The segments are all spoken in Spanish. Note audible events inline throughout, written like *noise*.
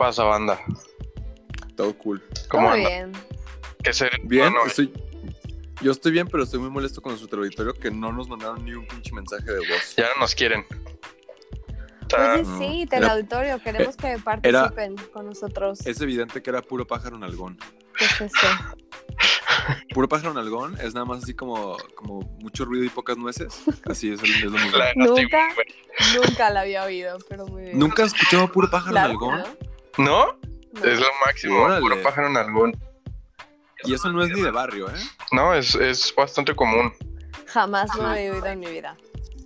Pasa, banda? Todo cool. ¿Cómo Todo anda? bien. ¿Qué serio? Bien, Bueno, estoy... Yo estoy bien, pero estoy muy molesto con nuestro auditorio que no nos mandaron ni un pinche mensaje de voz. ya no nos quieren. O sea, Pues sí, teleauditorio, queremos que participen con nosotros. Es evidente que era puro pájaro nalgón. ¿Qué es eso? *laughs* Puro pájaro nalgón es nada más así como, como mucho ruido y pocas nueces. Así es, es lo mismo. Nunca. Nunca la había oído, pero muy bien. ¿Nunca has escuchado puro pájaro Claro que nalgón? no. ¿No? No. Es lo máximo. Órale. Puro pájaro en algún. Y eso no es ni de barrio, ¿eh? No, es, es bastante común. Jamás lo he oído en mi vida.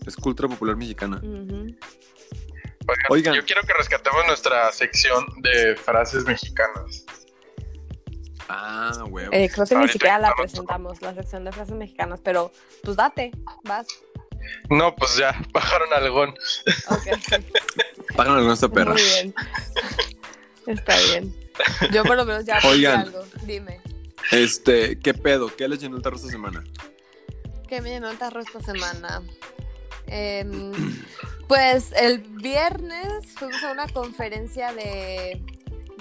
Es cultura popular mexicana. Oigan, Oigan. yo quiero que rescatemos nuestra sección de frases mexicanas. Ah, huevo. Eh, creo que ni siquiera la presentamos, la sección de frases mexicanas, pero pues date, vas. No, pues ya, pájaro en algún. Ok. Pájaro nalgón esta perra. Muy bien. Está bien. Yo por lo menos ya Oigan. algo. Dime. Este, ¿qué pedo? ¿Qué les llenó el tarro esta semana? ¿Qué me llenó el tarro esta semana? Em, pues el viernes fuimos a una conferencia de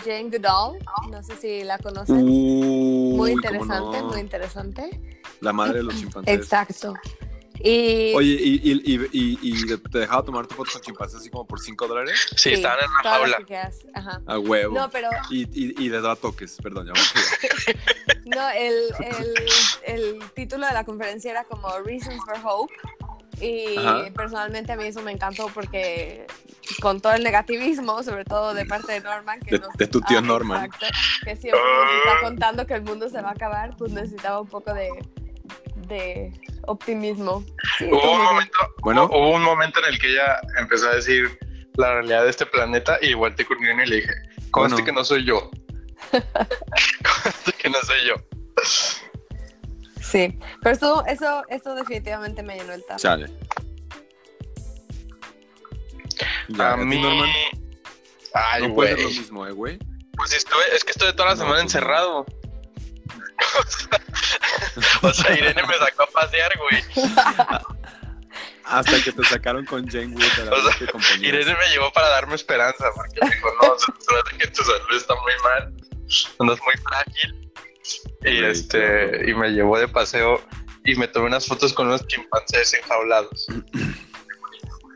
Jane Goodall. No sé si la conocen. Uy, muy ¿cómo interesante, no? muy interesante. La madre de los chimpancés. Exacto. Y Oye, ¿y, y, y, y, y te dejaba tomar tu foto con chimpancés así como por 5 dólares? Sí, estaban en una jaula. Ajá. A huevo. No, pero y, y, y les daba toques, perdón, ya allá. *laughs* no, el, el, el título de la conferencia era como Reasons for Hope. Y Ajá. personalmente a mí eso me encantó porque con todo el negativismo, sobre todo de parte de Norman, que De- nos- de tu tío Ah, Norman. exacto, que siempre nos está contando que el mundo se va a acabar, pues necesitaba un poco de, de optimismo. Sí, Hubo un momento, Bueno. hubo un momento en el que ella empezó a decir la realidad de este planeta y volteé con y le dije, conste Bueno. que no soy yo. *laughs* conste que no soy yo. Sí, pero eso, eso, eso definitivamente me llenó el tarro. Chale. Ya, a mí... Norman, Ay, no puede ser lo güey. mismo, ¿eh, güey? Pues estuve, es que estuve toda la No, semana pues, encerrado. *laughs* o sea, Irene me sacó a pasear, güey. Hasta que te sacaron con Jane Wood de la O sea, que. Irene me llevó para darme esperanza, porque me dijo, no, se trata que tu salud está muy mal, andas muy frágil. Y este, y me llevó de paseo y me tomé unas fotos con unos chimpancés enjaulados. *clears throat*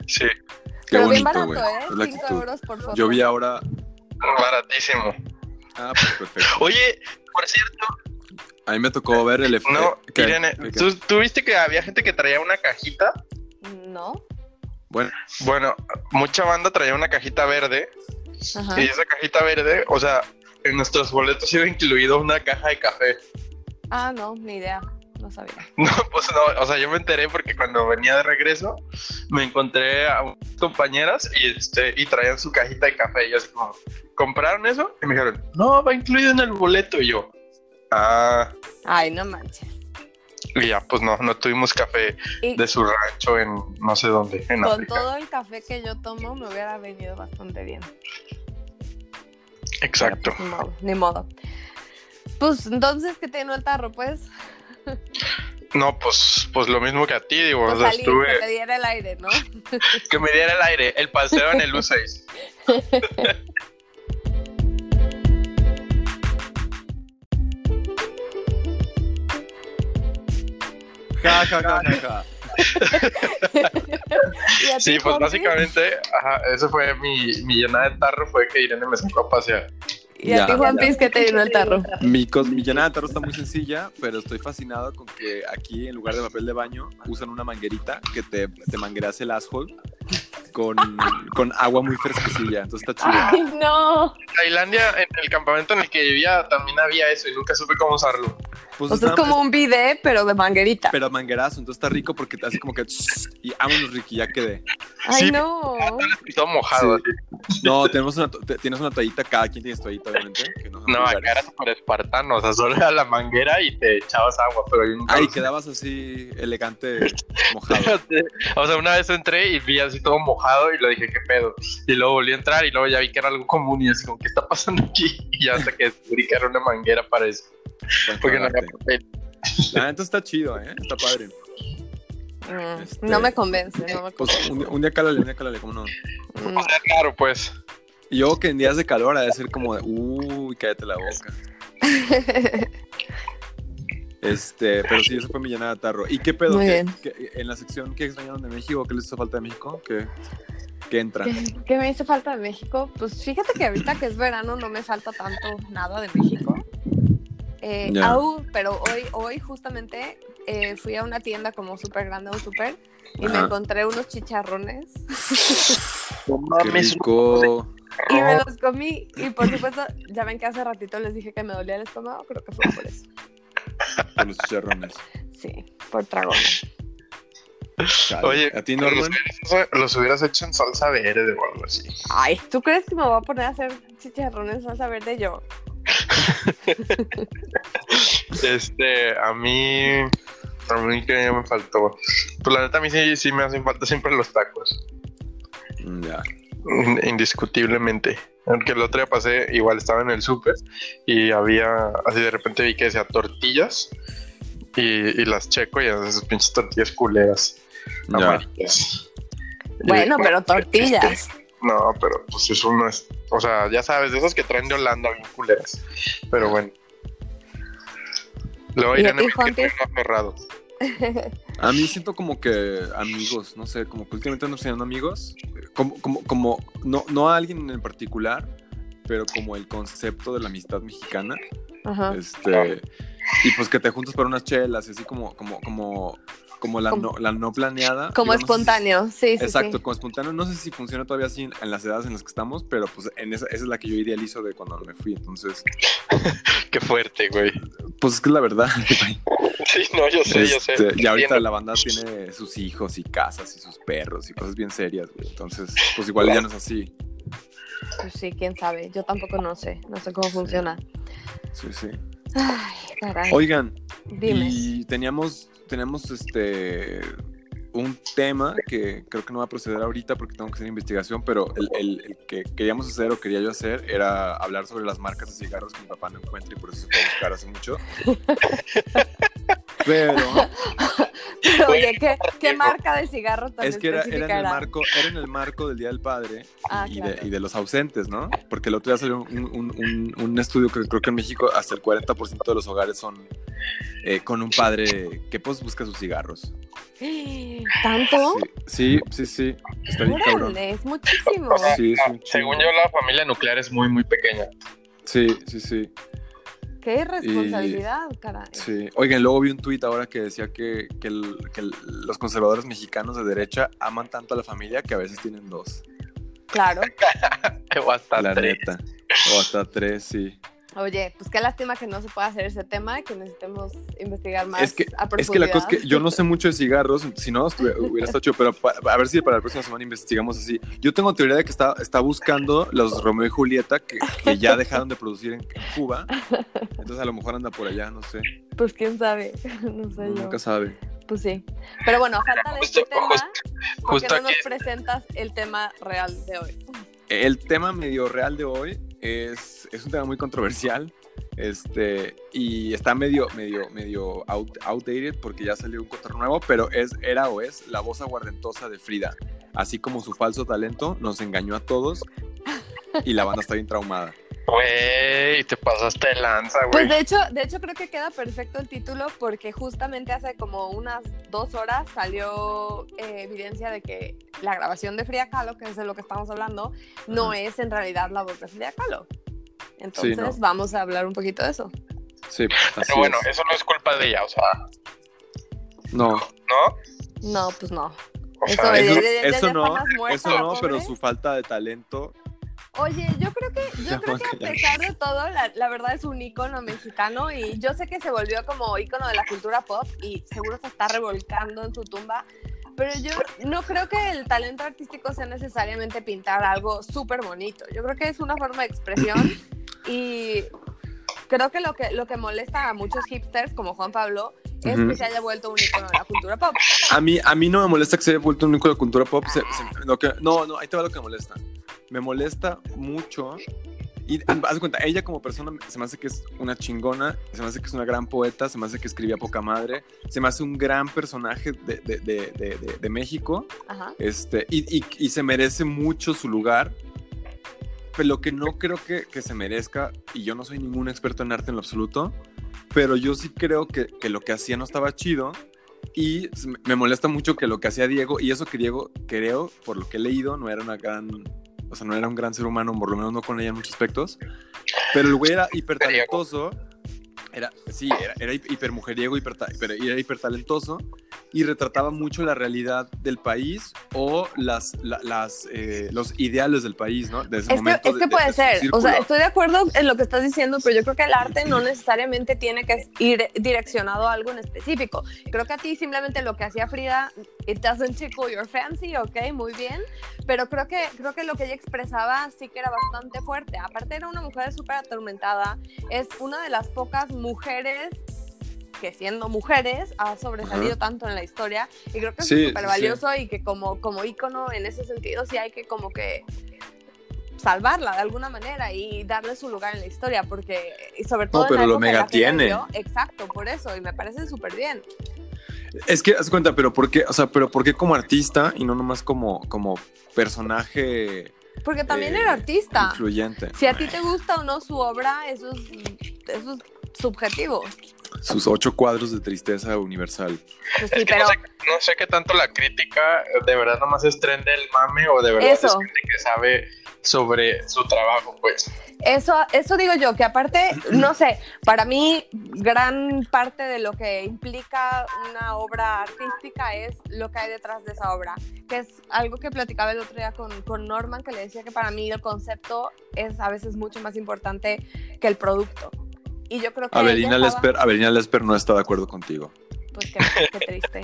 Sí, Qué pero bonito, güey. ¿eh? Es la 5 actitud. euros por foto. Yo vi ahora. baratísimo. Ah, pues perfecto. Oye, por cierto, A mí me tocó ver el efecto. no, Irene, ¿tú, tú viste que había gente que traía una cajita? No. Bueno, Bueno, mucha banda traía una cajita verde Ajá. y esa cajita verde, o sea, en nuestros boletos iba incluido una caja de café. Ah, no, ni idea. No sabía. *laughs* No, pues no, o sea, yo me enteré porque cuando venía de regreso me encontré a unas compañeras y este y traían su cajita de café y yo así como, ¿compraron eso? Y me dijeron, no, va incluido en el boleto y yo, ah, Ay, no manches. y ya, pues no, no tuvimos café Y de su rancho en no sé dónde, en con África. todo el café que yo tomo me hubiera venido bastante bien. Exacto. Pues, ni modo, ni modo. Pues entonces, ¿qué te llenó el tarro, pues? No, pues, pues lo mismo que a ti, digo, Pues o sea, salir, estuve, que te diera el aire, ¿no? *laughs* que me diera el aire, el paseo en el U6. *laughs* Ja, ja, ja, ja, ja. ¿Y a ti, Sí, pues Jorge? básicamente, ajá, eso fue mi, mi llenada de tarro, fue que Irene me sacó a pasear. ¿Y a ti, Ya. Juan Piz, qué te llenó el tarro? Mi, mi llenada de tarro está muy sencilla, pero estoy fascinado con que aquí en lugar de papel de baño usan una manguerita que te, te mangueras el asshole con, con agua muy fresquecilla. Entonces está chido. ¡Ay, no! En Tailandia, en el campamento en el que vivía, también había eso y nunca supe cómo usarlo. Pues O sea, es como un bidet, pero de manguerita. Pero manguerazo, entonces está rico porque te hace como que... Y vámonos, Ricky, ya quedé. ¡Ay, Sí. no! Y todo mojado. Sí. así. No, tenemos una, tienes una toallita, cada quien tiene su toallita, obviamente. Que no, No, acá era súper espartano, o sea, solo era la manguera y te echabas agua, pero yo nunca Ay, quedabas así, elegante, *laughs* mojado. O sea, una vez entré y vi así todo mojado y le dije, ¿qué pedo? Y luego volví a entrar y luego ya vi que era algo común y así como, ¿qué está pasando aquí? *laughs* Y ya hasta que descubrí que era una manguera para eso, porque no había papel. La neta está chido, ¿eh? Está padre. Mm, Este- No me convence, no me Pues convence. un, día- un día cálale, un día cálale, ¿cómo no? Mm. O sea, claro, pues. Yo que en días de calor ha de ser como de, uy, cállate la boca. *laughs* Este, pero sí, eso fue mi llenada de tarro. ¿Y qué pedo? Muy ¿Qué- bien. qué- en la sección ¿qué extrañaron de México? ¿Qué les hizo falta de México? ¿Qué, qué entra? ¿Qué, qué me hizo falta de México? Pues fíjate que ahorita que es verano no me falta tanto nada de México. Eh, Ya. aún, pero hoy, hoy justamente eh, fui a una tienda como súper grande, un súper, y me encontré unos chicharrones No Qué rico. y me los comí. Y por supuesto, ya ven que hace ratito les dije que me dolía el estómago, creo que fue por eso. Con los chicharrones. Sí, por tragón. Oye, ¿a ti, los Norman? hubieras, los hubieras hecho en salsa verde o algo así. Ay, ¿tú crees que me voy a poner a hacer chicharrones salsa verde yo? *laughs* Este, a mí. A mí que ya me faltó. Pues la neta, a mí sí, sí me hacen falta siempre los tacos. Ya. In- Indiscutiblemente. Aunque el otro día pasé, igual estaba en el súper y había, así de repente vi que decía tortillas y, y las checo y esas pinches tortillas culeras. Ya. amarillas. Bueno, pero tortillas. No, pero pues eso no es. O sea, ya sabes, de esas que traen de Holanda bien culeras. Pero bueno. Luego ¿Y a Juanpi? que tengo aferrado. *laughs* A mí siento como que amigos, no sé, como que últimamente ando enseñando amigos, eh, como, como, como, no, no a alguien en particular, pero como el concepto de la amistad mexicana, Ajá. este, y pues que te juntas para unas chelas, y así como, como, como, como la, Como- no, la no planeada. Como Digo, no sé si- espontáneo, sí, sí. Exacto, sí. como espontáneo. No sé si funciona todavía así en, en las edades en las que estamos, pero pues en esa, esa es la que yo idealizo de cuando me fui. Entonces, *laughs* Qué fuerte, güey. pues es que es la verdad. *laughs* güey. Sí, no, yo sé, yo sé. Este, y ahorita Entiendo. la banda tiene sus hijos y casas y sus perros y cosas bien serias, güey. Entonces, pues igual ya no es así. Pues sí, quién sabe. Yo tampoco no sé. No sé cómo funciona. Sí, sí. Ay, caray. Oigan, Dime. y teníamos, teníamos este un tema que creo que no va a proceder ahorita porque tengo que hacer investigación, pero el, el- el que queríamos hacer o quería yo hacer era hablar sobre las marcas de cigarros que mi papá no encuentra y por eso se fue a buscar hace mucho. *laughs* Pero Pero, oye, ¿qué, *laughs* qué marca de cigarro tan es que era, en el marco, era en el marco del Día del Padre Ah, y, claro. de, y de los ausentes, ¿no? Porque el otro día salió un, un- un- un estudio que creo que en México hasta el 40% de los hogares son eh, con un padre que pues busca sus cigarros. *gasps* ¿Tanto? Sí, sí, sí, sí. Está bien cabrón. Órale, es muchísimo. Sí, es un Según yo, la familia nuclear es muy, muy pequeña. Sí, sí, sí, Qué irresponsabilidad, caray. sí. Oigan, luego vi un tuit ahora que decía que, que el- que el- los conservadores mexicanos de derecha aman tanto a la familia que a veces tienen dos. Claro. *laughs* O hasta la tres. neta. O hasta tres, sí. Oye, pues qué lástima que no se pueda hacer ese tema, que necesitemos investigar más Es que, a es que la cosa es que yo no sé mucho de cigarros, si no estuve- *laughs* hubiera estado chido, pero pa- a ver si para la próxima semana investigamos así. Yo tengo teoría de que está, está buscando los Romeo y Julieta que, que ya *laughs* dejaron de producir en, en Cuba. Entonces a lo mejor anda por allá, no sé. Pues quién sabe, *laughs* no sé yo. Nunca sabe. Pues sí. Pero bueno, falta de este Justo- tema, justo- ¿por qué justo no nos presentas el tema real de hoy? El tema medio real de hoy es, es un tema muy controversial Este, y está medio, medio, medio out- outdated porque ya salió un cotorro nuevo, pero es, era o es la voz aguardentosa de Frida. Así como su falso talento nos engañó a todos y la banda está bien traumada. Güey, te pasaste de lanza, güey. Pues de hecho, de hecho creo que queda perfecto el título porque justamente hace como unas dos horas salió eh, evidencia de que la grabación de Frida Kahlo, que es de lo que estamos hablando, no Ajá. es en realidad la voz de Frida Kahlo. Entonces ¿no? vamos a hablar un poquito de eso. Sí, así Pero bueno, es. eso no es culpa de ella, o sea, No, ¿no? No, pues no. O Eso sea, eso, eso no, eso no, pero su falta de talento. Oye, yo creo que, yo creo que a pesar de todo, la, la verdad es un ícono mexicano y yo sé que se volvió como ícono de la cultura pop y seguro se está revolcando en su tumba, pero yo no creo que el talento artístico sea necesariamente pintar algo súper bonito. Yo creo que es una forma de expresión *laughs* y creo que lo que, lo que molesta a muchos hipsters como Juan Pablo es Ujú. que se haya vuelto un ícono de la cultura pop. A mí, a mí no me molesta que se haya vuelto un ícono de cultura pop. se- se- lo que- no, no, ahí te va lo que me molesta. Me molesta mucho. Y haz de cuenta, ella como persona se me hace que es una chingona, se me hace que es una gran poeta, se me hace que escribía poca madre, se me hace un gran personaje de, de- de- de- de- de México Ajá. este, y, y- y se merece mucho su lugar. Pero lo que no creo que, que se merezca, y yo no soy ningún experto en arte en lo absoluto, pero yo sí creo que, que lo que hacía no estaba chido. Y me molesta mucho que lo que hacía Diego, y eso que Diego, creo, por lo que he leído, no era una gran. O sea, no era un gran ser humano, por lo menos no con ella en muchos aspectos. Pero el güey era hipertalentoso. Era, sí, era, era hiper mujeriego, hiper, hiper, era hipertalentoso y retrataba mucho la realidad del país o las, la- las, eh, los ideales del país, ¿no? De ese Es que, momento es de- que de- puede de ser, o sea, estoy de acuerdo en lo que estás diciendo, pero yo creo que el arte no necesariamente tiene que ir direccionado a algo en específico. Creo que a ti simplemente lo que hacía Frida, it doesn't tickle your fancy, ok, muy bien, pero creo que, creo que lo que ella expresaba sí que era bastante fuerte. Aparte era una mujer súper atormentada, es una de las pocas mujeres que siendo mujeres ha sobresalido Ajá. tanto en la historia y creo que Sí, es súper sí, valioso y que como, como ícono en ese sentido sí hay que como que salvarla de alguna manera y darle su lugar en la historia, porque y sobre todo en pero la lo en la mega que ella tiene. exacto, por eso, y me parece súper bien. Es que, haz cuenta, pero ¿por qué? O sea, pero ¿por qué como artista y no nomás como, como personaje Porque también eh, era artista. influyente? Si a ti te gusta o no su obra, eso es, eso es subjetivo. Sus ocho cuadros de tristeza universal. Pues Es sí, que pero no, sé, no sé qué tanto la crítica de verdad nomás es tren del mame o de verdad Eso. es gente que sabe sobre su trabajo, pues. Eso, eso digo yo, que aparte, no sé, para mí gran parte de lo que implica una obra artística es lo que hay detrás de esa obra, que es algo que platicaba el otro día con, con Norman, que le decía que para mí el concepto es a veces mucho más importante que el producto. Y yo creo que... Avelina estaba- Lesper, Avelina Lesper no está de acuerdo contigo. Pues qué, qué triste.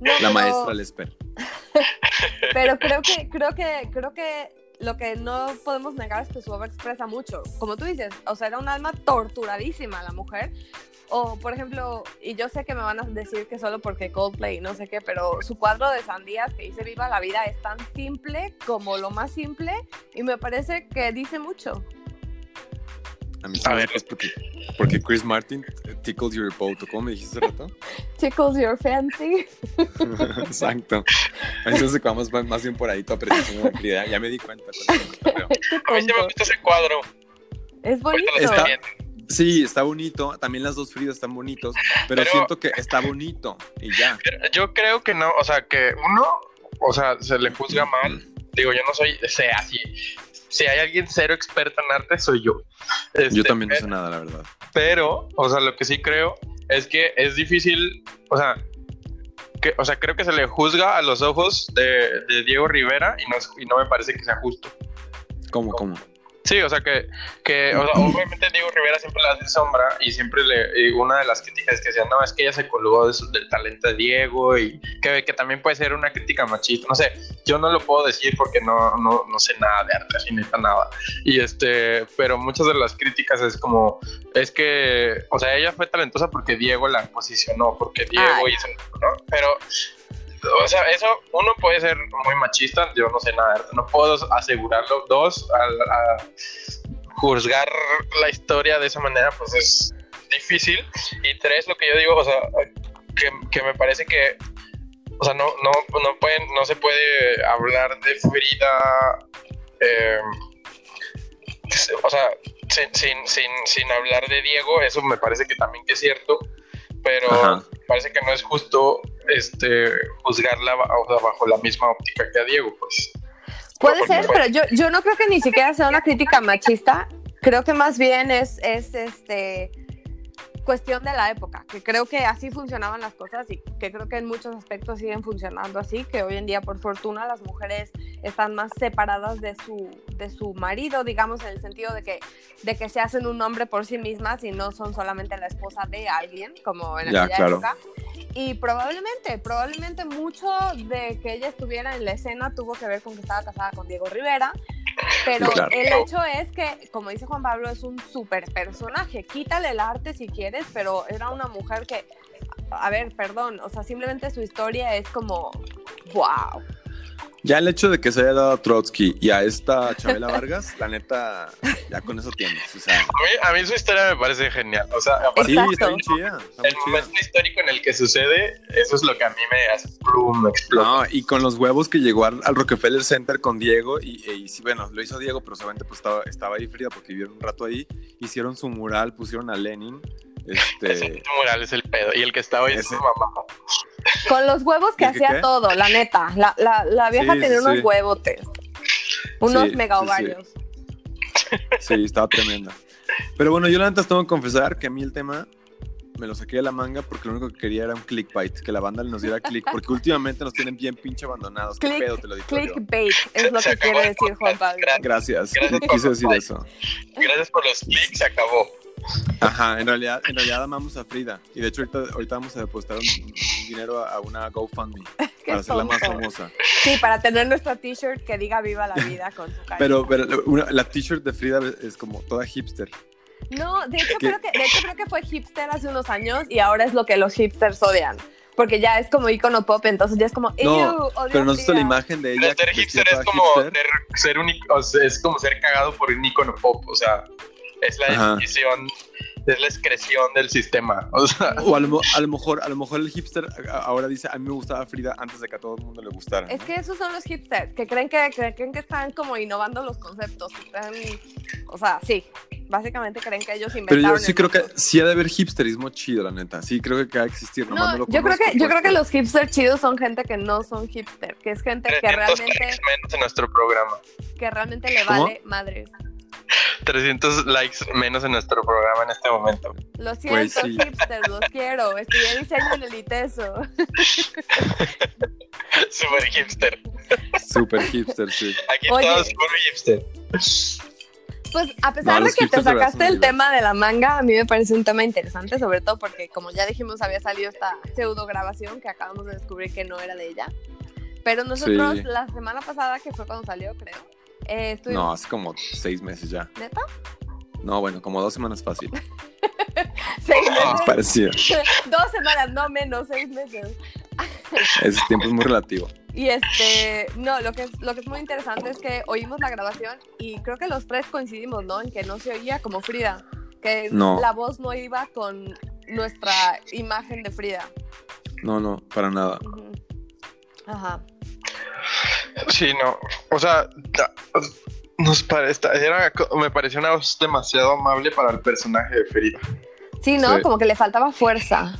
No, La pero- maestra Lesper. *laughs* pero creo que, creo que, creo que lo que no podemos negar es que su obra expresa mucho. Como tú dices, o sea, era un alma torturadísima la mujer. O, por ejemplo, y yo sé que me van a decir que solo porque Coldplay y no sé qué, pero su cuadro de sandías que dice Viva la vida es tan simple como lo más simple y me parece que dice mucho. A mí A ver. es porque, porque Chris Martin eh, tickles your boat. ¿o ¿Cómo me dijiste hace rato? *laughs* Tickles your fancy. *laughs* Exacto. Que vamos más bien por ahí tu apreciación de la actividad. Ya me di cuenta. *laughs* A mí sí me gusta ese cuadro. Es bonito. Está-. Sí, está bonito. También las dos Fridas están bonitos. Pero, Pero- siento que está bonito. Y ya. Yo creo que no, o sea, que uno, o sea, se le juzga mal. Digo, yo no soy, sea así. Si hay alguien cero experto en arte, soy yo. Yo Este, también no sé nada, la verdad. Pero, o sea, lo que sí creo es que es difícil, o sea, que, o sea, creo que se le juzga a los ojos de, de Diego Rivera y no, y no me parece que sea justo. ¿Cómo, cómo? Sí, o sea que, que o sea, obviamente Diego Rivera siempre le hace sombra y siempre le, y una de las críticas que decían, no, es que ella se colgó de su- del talento de Diego y que, que también puede ser una crítica machista, no sé, yo no lo puedo decir porque no, no, no sé nada de arte, así neta nada. Y este, pero muchas de las críticas es como, es que, o sea, ella fue talentosa porque Diego la posicionó, porque Diego Ay. hizo, ¿no? Pero o sea, eso, uno puede ser muy machista, yo no sé nada no puedo asegurarlo. Dos, al- a- juzgar la historia de esa manera, pues es difícil. Y tres, lo que yo digo, o sea, que, que me parece que, o sea, no, no, no, pueden, no se puede hablar de Frida, eh, o sea, sin, sin, sin, sin hablar de Diego, eso me parece que también que es cierto, pero Ajá. parece que no es justo este juzgarla o sea, bajo la misma óptica que a Diego, pues. Puede ser, pero yo, yo no creo que ni siquiera sea una crítica machista. Creo que más bien es, es este cuestión de la época, que creo que así funcionaban las cosas y que creo que en muchos aspectos siguen funcionando así, que hoy en día por fortuna las mujeres están más separadas de su, de su marido, digamos, en el sentido de que, de que se hacen un hombre por sí mismas y no son solamente la esposa de alguien, como en Ya, aquella claro. época. Y probablemente, probablemente mucho de que ella estuviera en la escena tuvo que ver con que estaba casada con Diego Rivera. Pero Claro. el hecho es que, como dice Juan Pablo, es un super personaje. Quítale el arte si quieres, pero era una mujer que, a ver, perdón, o sea, simplemente su historia es como, wow. Ya el hecho de que se haya dado a Trotsky y a esta Chabela *laughs* Vargas, la neta, ya con eso tienes. O sea, A mí, a mí su historia me parece genial. O sea, aparte, sí, está bien chida. Está el chida. momento histórico en el que sucede, eso es lo que a mí me hace plum. No, y con los huevos que llegó al, al Rockefeller Center con Diego, y, y sí, bueno, lo hizo Diego, pero solamente pues estaba, estaba ahí Frida porque vivieron un rato ahí, hicieron su mural, pusieron a Lenin, Este, mural es el pedo. Y el que está hoy es su mamá. Con los huevos que ¿Y qué hacía qué? todo, la neta. La, la, la vieja Sí, tenía sí, unos huevotes. Unos Sí, mega sí, sí. ovarios. sí, estaba tremenda. Pero bueno, yo la neta tengo que confesar que a mí el tema me lo saqué de la manga porque lo único que quería era un clickbait, que la banda nos diera click, porque últimamente nos tienen bien pinche abandonados. ¿Qué Click- pedo te lo digo yo? Clickbait es lo Se que quiere decir Juan Pablo. Gracias, Gracias por quise decir los eso. Gracias por los clics, se acabó. Ajá, en realidad, en realidad amamos a Frida. Y de hecho ahorita, ahorita vamos a depositar un, un dinero a, a una GoFundMe *laughs* para hacerla más famosa. Sí, para tener nuestra t-shirt que diga viva la vida con su *laughs* cara. Pero, pero una- la t-shirt de Frida es como toda hipster. No, de hecho, ¿Qué? creo que, de hecho creo que fue hipster hace unos años y ahora es lo que los hipsters odian. Porque ya es como icono pop, entonces ya es como, No, "Ew, odio Pero a nos hizo la Frida". imagen de ella. ser hipster es como hipster. ser, ser un o sea, es como ser cagado por un icono pop, o sea, es la Ajá. definición, es la excreción del sistema, o sea, O a lo, mo- a lo mejor, a lo mejor el hipster ahora dice, a mí me gustaba Frida antes de que a todo el mundo le gustara. Es ¿no? que esos son los hipsters, que creen que, que creen que están como innovando los conceptos. están- o sea, sí, básicamente creen que ellos Pero inventaron. yo sí creo que sí ha de haber hipsterismo chido, la neta. Sí creo que va a existir. no No, lo yo creo que yo pues, creo que pero- los hipsters chidos son gente que no son hipster, que es gente que 300 realmente menos en nuestro programa. que realmente le ¿Cómo? vale madres. *laughs* 300 likes menos en nuestro programa en este momento. Lo siento, Pues sí. hipsters, los quiero. Estudié diseño en el ITESO. *laughs* Super hipster. Súper hipster, sí. Aquí Oye. todos super hipster. Pues a pesar No, de que te sacaste el tema de la manga, a mí me parece un tema interesante, sobre todo porque, como ya dijimos, había salido esta pseudo grabación que acabamos de descubrir que no era de ella. Pero nosotros Sí. la semana pasada, que fue cuando salió, creo, eh, No, hace como seis meses ya. ¿Neta? No, bueno, como dos semanas fácil. *laughs* Seis Es meses. parecido. *laughs* Dos semanas, no menos, seis meses. *laughs* Ese tiempo es muy relativo. Y este, no, lo que, es, lo que es muy interesante es que oímos la grabación y creo que los tres coincidimos, ¿no? En que no se oía como Frida, que No. la voz no iba con nuestra imagen de Frida. No, no, para nada. Ajá. Sí, no. O sea, nos parece, era, me pareció una voz demasiado amable para el personaje de Frida. Sí, ¿no? Sí. Como que le faltaba fuerza.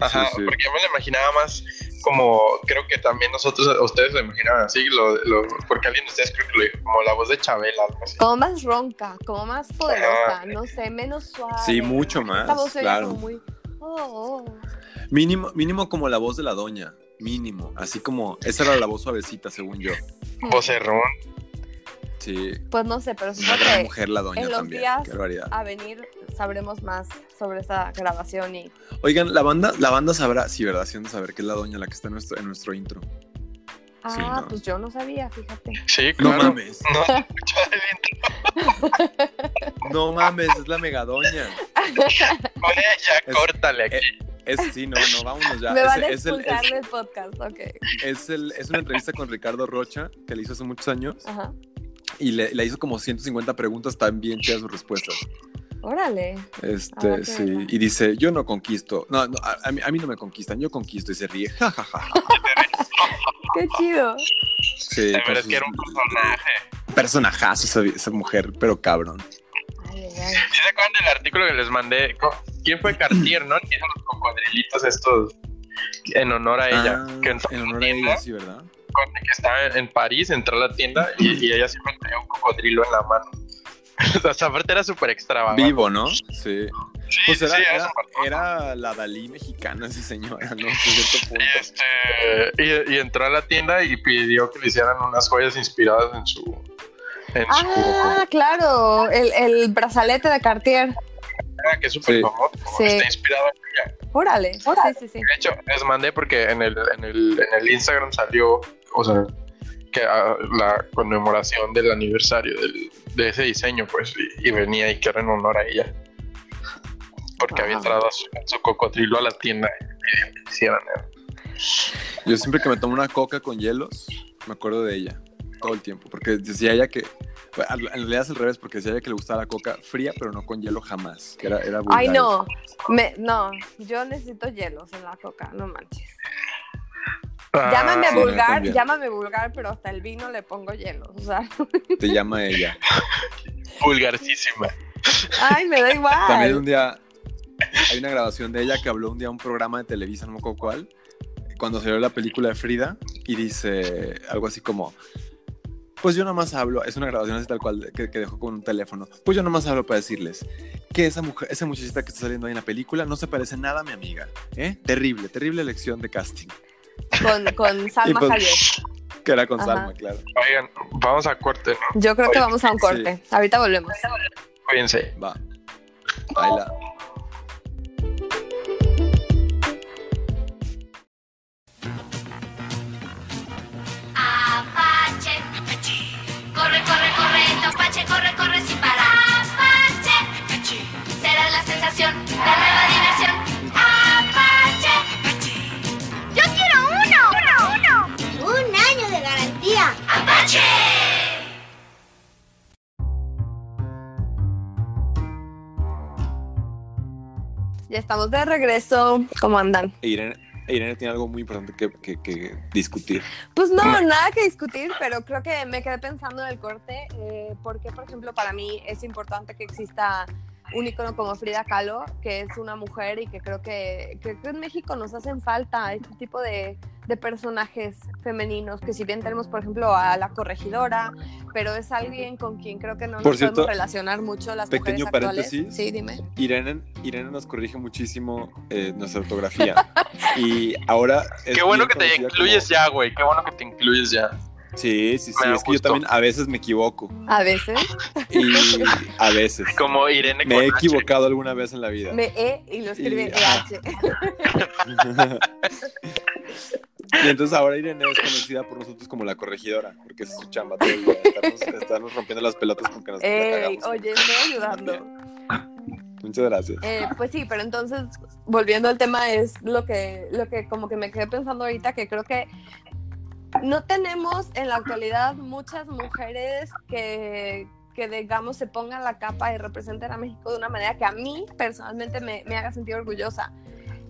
Ajá, Sí, sí. porque yo me lo imaginaba más como, creo que también nosotros, ustedes lo imaginaban así, lo, lo- porque alguien de ustedes creo que lo dijo, como la voz de Chabela, algo así. Como más ronca, como más poderosa, no sé, menos suave. Sí, mucho más, Esta voz claro. como muy... oh, oh. Mínimo, mínimo como la voz de la doña. Mínimo. Así como, esa era la voz suavecita, según yo. Vocerrón. Sí. Pues no sé, pero Una supongo que mujer la doña en los también. días a venir sabremos más sobre esa grabación y... Oigan, la banda, la banda sabrá, sí, ¿verdad? De saber que es la doña la que está en nuestro, en nuestro intro. Ah, Sí, no. pues yo no sabía, fíjate. Sí, No claro. mames. No, el intro. *laughs* No mames, es la mega doña. Oye, ya Es- córtale aquí. Es, sí, no, no, vámonos ya. Me Es- van a es, el, expulsar es, del podcast, ok. es el- es una entrevista con Ricardo Rocha que le hizo hace muchos años. Ajá. y le, le hizo como 150 preguntas, tan bien chidas sus respuestas. Órale. Este, Ah, sí, y dice, yo no conquisto, no, no, a, a mí, a mí no me conquistan, yo conquisto y se ríe, ja, ja, ja, ja. *laughs* Qué chido. Sí, pero es que era un personaje. personajazo esa, esa mujer, pero cabrón. Ay. ¿Sí se acuerdan del artículo que les mandé? ¿Quién fue Cartier, no? Que hizo los cocodrilitos estos en honor a ella. Ah, que entró en a la honor a tienda, ella, sí, ¿verdad? con- que estaba en, en París, entró a la tienda y, y ella siempre traía un cocodrilo en la mano. *laughs* o sea, aparte era súper extravagante. Vivo, ¿no? Sí. Sí, Pues era, sí, era era, la Dalí mexicana, esa señora, ¿no? Cierto punto. Y, este, y, y entró a la tienda y pidió que le hicieran unas joyas inspiradas en su. En Ah, claro, el, el brazalete de Cartier. ah, que es súper Sí. famoso. Sí. Está inspirado en ella. Órale. Sí, sí, sí. De hecho, les mandé porque en el, en el, en el Instagram salió, o sea, que ah, la conmemoración del aniversario del- de ese diseño, pues, y, y venía y que era en honor a ella. Porque había Wow. entrado a su, su cocodrilo a la tienda y que hicieran. Yo siempre que me tomo una coca con hielos, me acuerdo de ella, todo el tiempo, porque decía ella que, en realidad es al revés, porque decía ella que le gustaba la coca fría, pero no con hielo jamás, que era, era Ay, no. Me, no, yo necesito hielos en la coca, no manches. Llámame Ah, sí, no, vulgar, llámame vulgar, pero hasta el vino le pongo hielos. O sea, Te llama ella. *laughs* vulgarcísima. ay, me da igual. También un día, hay una grabación de ella que habló un día a un programa de Televisa, no me acuerdo cuál, cuando salió la película de Frida, y dice algo así como, pues yo nomás hablo, es una grabación así tal cual que, que dejó con un teléfono, pues yo nomás hablo para decirles que esa mujer, esa muchachita que está saliendo ahí en la película no se parece nada a mi amiga, ¿eh? Terrible, terrible elección de casting, Con, con *laughs* Salma pues- Hayek. que era con Ajá. Salma, claro. Oigan, vamos a corte, ¿no? Yo creo que vamos a un corte. Ahorita volvemos. Cuídense. Va, baila. Ya estamos de regreso. ¿Cómo andan? Irene, Irene tiene algo muy importante que, que- que discutir. Pues no, nada que discutir, pero creo que me quedé pensando en el corte, eh, porque por ejemplo para mí es importante que exista un icono como Frida Kahlo, que es una mujer y que creo que, creo que en México nos hacen falta este tipo de, de personajes femeninos, que si bien tenemos por ejemplo a la corregidora, pero es alguien con quien creo que no nos Por cierto, podemos relacionar mucho las pequeño mujeres actuales. paréntesis. Sí, dime. Irene, Irene nos corrige muchísimo eh, nuestra ortografía. y ahora. Qué bueno que te incluyes como- ya, güey. Qué bueno que te incluyes ya. Sí, sí, sí. Me Es que yo también a veces me equivoco. A veces *laughs* Y a veces. Como Irene Me con he H. equivocado alguna vez en la vida. me E y lo escribe Y- ajá. EH. y entonces ahora Irene es conocida por nosotros como la corregidora, porque es su chamba todo el día, estarnos, estarnos rompiendo las pelotas con que nos la Ey, oye, estoy ayudando. *laughs* Muchas gracias. Eh, pues sí, pero entonces, volviendo al tema, es lo que, lo que como que me quedé pensando ahorita, que creo que no tenemos en la actualidad muchas mujeres que, que digamos, se pongan la capa y representen a México de una manera que a mí personalmente me, me haga sentir orgullosa.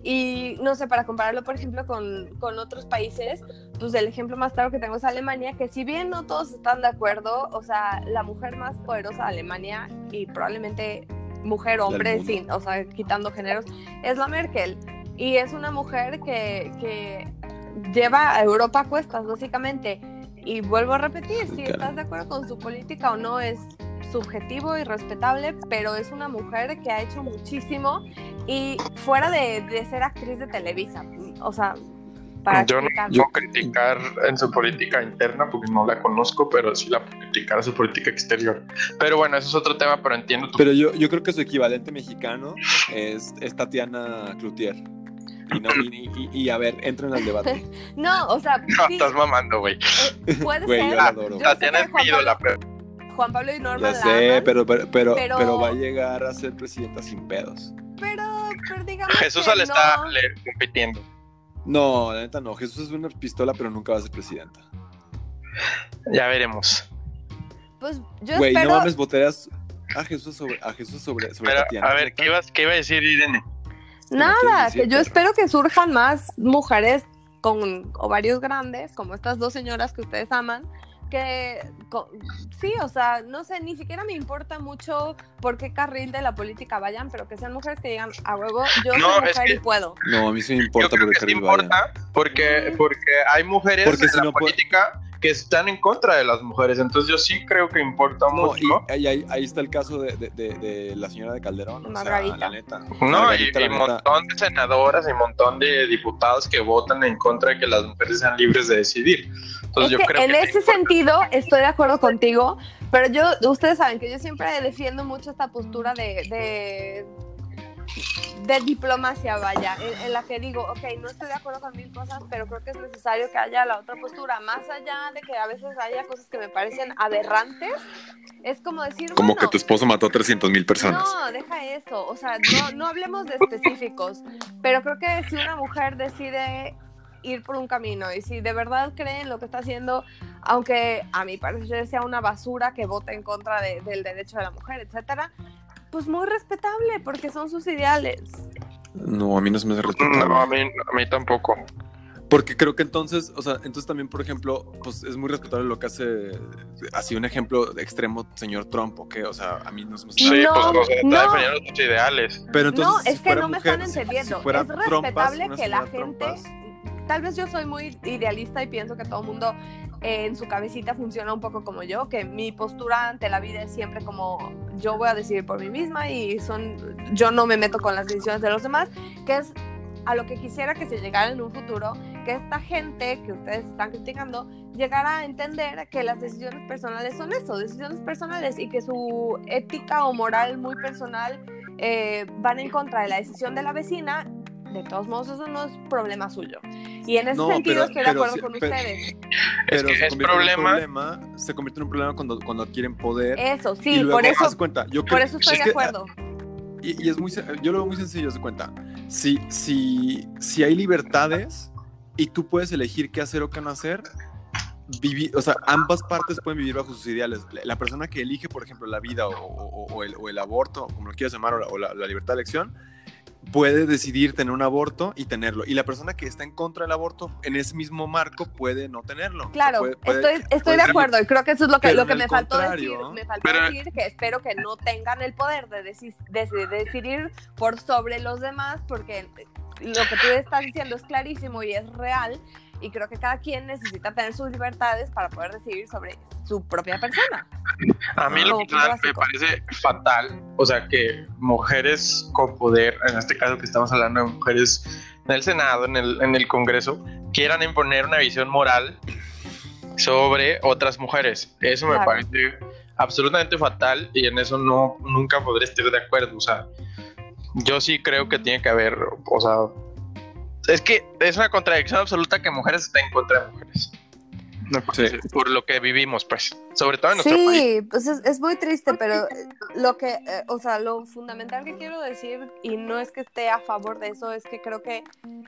Y no sé, para compararlo, por ejemplo, con, con otros países, pues el ejemplo más claro que tengo es Alemania, que si bien no todos están de acuerdo, o sea, la mujer más poderosa de Alemania y probablemente mujer, hombre, sin, o sea, quitando géneros, es la Merkel. Y es una mujer que, que lleva a Europa a cuestas, básicamente. Y vuelvo a repetir, si Caray. estás de acuerdo con su política o no, es subjetivo y respetable, pero es una mujer que ha hecho muchísimo y fuera de, de ser actriz de Televisa, o sea, para Yo no puedo criticar en su política interna porque no la conozco, pero sí la puedo criticar en su política exterior. Pero bueno, eso es otro tema, pero entiendo tu Pero yo, yo creo que su equivalente mexicano es, es Tatiana Cloutier. Y, no, y, y- y, a ver, entren al debate. *laughs* No, o sea, *laughs* No, sí, estás mamando, güey. eh, puede Güey, ser. yo la adoro. Tatiana es Juan ídola, Pablo- pero Juan Pablo y Norma Ya la sé, aman, pero, pero, pero, pero- pero va a llegar a ser presidenta sin pedos. pero, pero digamos Jesús que le está no. le- compitiendo. No, la neta no. Jesús es una pistola, pero nunca va a ser presidenta. Ya veremos. Pues yo Güey, espero. no mames, votarías a Jesús sobre, a Jesús sobre, sobre Pero, Tatiana. a ver. ¿qué, ibas, ¿qué iba a decir Irene? Nada, que yo espero que surjan más mujeres con ovarios grandes, como estas dos señoras que ustedes aman, que co- sí, o sea, no sé, ni siquiera me importa mucho por qué carril de la política vayan, pero que sean mujeres que digan a huevo, yo No, soy es mujer que- y puedo. No, a mí sí me Yo importa creo que sí Carril vaya. importa porque, porque hay mujeres Porque en si la no puede- política que están en contra de las mujeres. Entonces yo sí creo que importa No, y mucho. ahí, está el caso de, de- de- de la señora de Calderón. O sea, Margarita. la neta. No, y, Margarita, y un montón de senadoras y un montón de diputados que votan en contra de que las mujeres sean libres de decidir. Entonces Es yo que creo en que ese sentido estoy de acuerdo contigo, pero yo, ustedes saben que yo siempre defiendo mucho esta postura de, de, diplomacia, vaya, en, en la que digo, ok, no estoy de acuerdo con mil cosas, pero creo que es necesario que haya la otra postura, más allá de que a veces haya cosas que me parecen aberrantes, es como decir, Como bueno, que tu esposo mató a 300 mil personas. no, deja eso. O sea, no, no hablemos de específicos. Pero creo que si una mujer decide ir por un camino y si de verdad cree en lo que está haciendo, aunque a mi parecer sea una basura que vote en contra de- del derecho de la mujer, etcétera, pues muy respetable porque son sus ideales. No, a mí no se me hace respetable. No, a mí, a mí tampoco. Porque creo que entonces, o sea, entonces también, por ejemplo, pues es muy respetable lo que hace, así un ejemplo de extremo, señor Trump, ¿o qué? O sea, a mí no se me hace... Sí, No, pues o sea, está no. defendiendo sus ideales. Pero entonces, no, si es que no me están si- entendiendo. Si, fuera es respetable que la gente. trompas, Tal vez yo soy muy idealista y pienso que todo el mundo eh, en su cabecita funciona un poco como yo, que mi postura ante la vida es siempre como yo voy a decidir por mí misma y son yo no me meto con las decisiones de los demás, que es a lo que quisiera que se llegara en un futuro, que esta gente que ustedes están criticando llegara a entender que las decisiones personales son eso, decisiones personales y que su ética o moral muy personal eh, van en contra de la decisión de la vecina, de todos modos eso no es problema suyo. Y en ese No, sentido pero- estoy de acuerdo con pero- ustedes. Es pero que se es problema. problema, se convierte en un problema cuando, cuando adquieren poder. Eso, y sí, luego, por eso, cuenta, yo por creo- eso estoy es de que, acuerdo. Y, y es muy, yo lo veo muy sencillo, se cuenta. Si, si, si hay libertades y tú puedes elegir qué hacer o qué no hacer, vivir, o sea, ambas partes pueden vivir bajo sus ideales. La- La persona que elige, por ejemplo, la vida o, o- o el, o el aborto, como lo quieras llamar, o la, o la- la libertad de elección, puede decidir tener un aborto y tenerlo. Y la persona que está en contra del aborto, en ese mismo marco, puede no tenerlo. O sea, Claro, puede- puede- estoy, estoy puede de acuerdo y creo que eso es lo que, lo que me faltó decir. Me faltó Pero- decir que espero que no tengan el poder de, deci- de- de decidir por sobre los demás porque lo que tú estás diciendo es clarísimo y es real y creo que cada quien necesita tener sus libertades para poder decidir sobre su propia persona. A mí lo personal me parece fatal, o sea, que mujeres con poder, en este caso que estamos hablando de mujeres en el Senado, en el, en el Congreso, quieran imponer una visión moral sobre otras mujeres. Eso me Claro. parece absolutamente fatal y en eso no nunca podré estar de acuerdo. O sea, yo sí creo que tiene que haber, o sea, es que es una contradicción absoluta que mujeres estén en contra de mujeres. Me parece, Por lo que vivimos, pues, sobre todo en nuestro país. Sí, pues es, es muy triste, pero lo que, eh, o sea, lo fundamental que quiero decir, y no es que esté a favor de eso, es que creo que,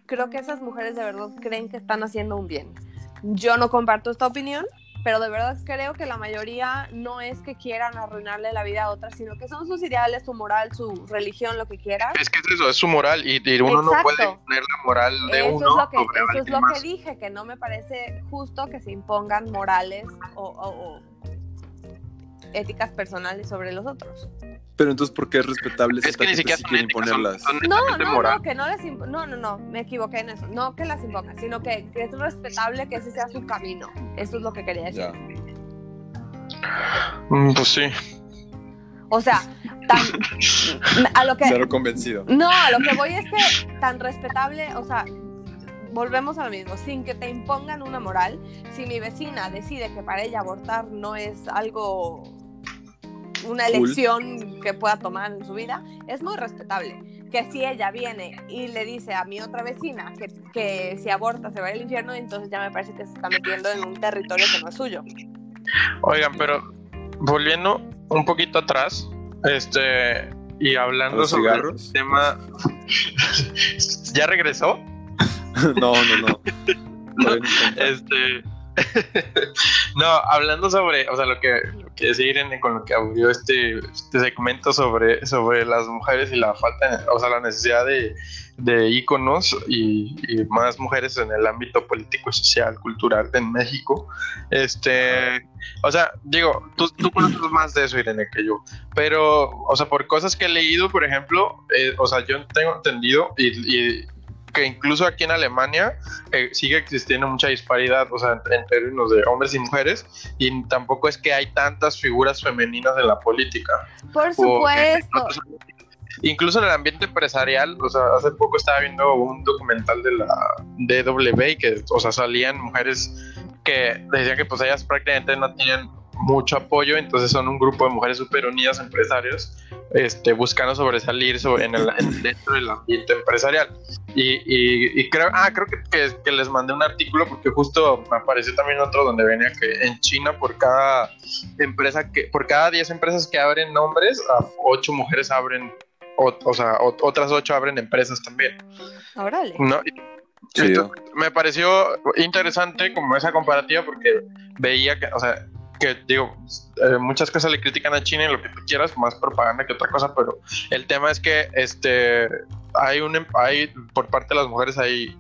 creo que esas mujeres de verdad creen que están haciendo un bien. Yo no comparto esta opinión, pero de verdad creo que la mayoría no es que quieran arruinarle la vida a otras, sino que son sus ideales, su moral, su religión, lo que quieran. Es que es eso, es su moral y, y uno no puede poner la moral de Eso uno es lo que, sobre eso es lo más. que dije, que no me parece justo que se impongan morales o, o- o éticas personales sobre los otros. Pero entonces, ¿por qué es respetable si Es que ni esta gente siquiera sí son quiere éticas, son, imponerlas? son No, no, no, que no les no, no, no, me equivoqué en eso. No que las impongan, sino que, que es respetable que ese sea su camino. Eso es lo que quería decir. Ya. Mm, Pues sí. O sea, tan, a lo que Cero convencido. No, a lo que voy es que tan respetable, o sea, volvemos a lo mismo, sin que te impongan una moral, si mi vecina decide que para ella abortar no es algo, una Cool. elección que pueda tomar en su vida, es muy respetable. Que si ella viene y le dice a mi otra vecina que, que si aborta se va al infierno, entonces ya me parece que se está metiendo en un territorio que no es suyo. Oigan, pero volviendo un poquito atrás, este, y hablando ¿Los sobre cigarros? el tema. *laughs* ¿Ya regresó? *laughs* no, no, no. *laughs* Este, *laughs* no, hablando sobre, o sea, lo que, que decía Irene con lo que abrió este, este segmento sobre, sobre las mujeres y la falta, o sea, la necesidad de, de íconos y, más mujeres en el ámbito político, social, cultural en México. Este, o sea, digo, tú, tú conoces más de eso, Irene, que yo, pero, o sea, por cosas que he leído, por ejemplo, eh, o sea, yo tengo entendido y que incluso aquí en Alemania eh, sigue existiendo mucha disparidad, o sea, en, en términos de hombres y mujeres, y tampoco es que hay tantas figuras femeninas en la política. Por supuesto. Incluso en el ambiente empresarial, o sea, hace poco estaba viendo un documental de la DW que, o sea, salían mujeres que decían que pues ellas prácticamente no tienen mucho apoyo, entonces son un grupo de mujeres súper unidas empresarios, este, buscando sobresalir sobre, en el, en- dentro del ambiente empresarial. Y, y- y creo, ah, creo que, que- que les mandé un artículo porque justo me apareció también otro donde venía que en China por cada empresa que, por cada 10 empresas que abren nombres, a 8 mujeres abren, o, o sea, o- otras 8 abren empresas también. Órale. ¿no? Me pareció interesante como esa comparativa porque veía que, o sea, que digo, eh, muchas cosas le critican a China y lo que tú quieras, más propaganda que otra cosa, pero el tema es que este hay un em- hay por parte de las mujeres hay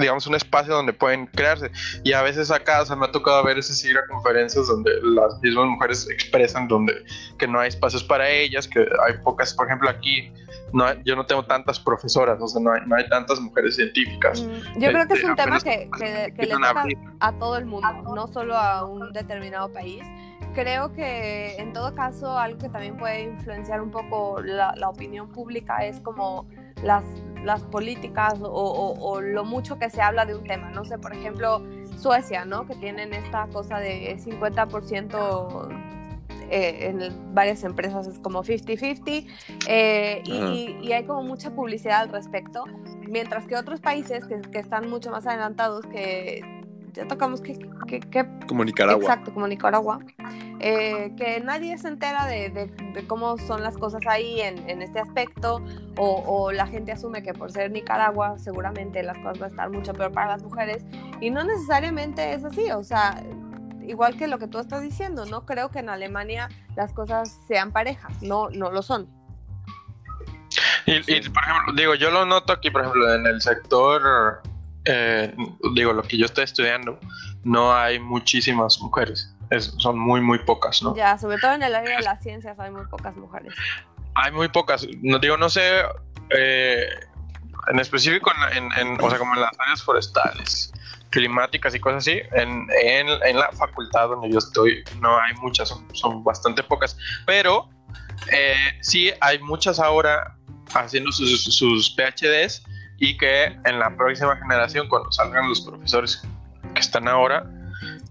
digamos un espacio donde pueden crearse. Y a veces acá o sea, me ha tocado ver veces ir a conferencias donde las mismas mujeres expresan donde que no hay espacios para ellas que hay pocas. Por ejemplo aquí no hay- yo no tengo tantas profesoras o sea no hay, no hay tantas mujeres científicas. Mm, Yo creo que es un Este, tema que, que- que le a toca a todo el mundo, no solo a un determinado país. Creo que en todo caso algo que también puede influenciar un poco la, la opinión pública es como las, las políticas o, o- o lo mucho que se habla de un tema. No sé, por ejemplo, Suecia, ¿no? Que tienen esta cosa de 50% eh, en varias empresas es como 50-50 eh, y, Ajá. y- y hay como mucha publicidad al respecto, mientras que otros países que, que están mucho más adelantados, que ya tocamos que, que- que- Como Nicaragua. exacto, como Nicaragua, eh, que nadie se entera de, de- de cómo son las cosas ahí en, en este aspecto, o, o la gente asume que por ser Nicaragua seguramente las cosas van a estar mucho peor para las mujeres, y no necesariamente es así, o sea, igual que lo que tú estás diciendo, no creo que en Alemania las cosas sean parejas, no, no lo son. Y, y, por ejemplo, digo, yo lo noto aquí, por ejemplo, en el sector, eh, digo, lo que yo estoy estudiando, no hay muchísimas mujeres, es- son muy, muy pocas, ¿no? Ya, sobre todo en el área de las ciencias hay muy pocas mujeres. Hay muy pocas, no digo, no sé, eh, en específico, en, en- en- o sea, como en las áreas forestales, climáticas y cosas así, en, en, en la facultad donde yo estoy, no hay muchas, son, son bastante pocas, pero eh, sí hay muchas ahora haciendo sus, sus PhDs y que en la próxima generación, cuando salgan los profesores que están ahora,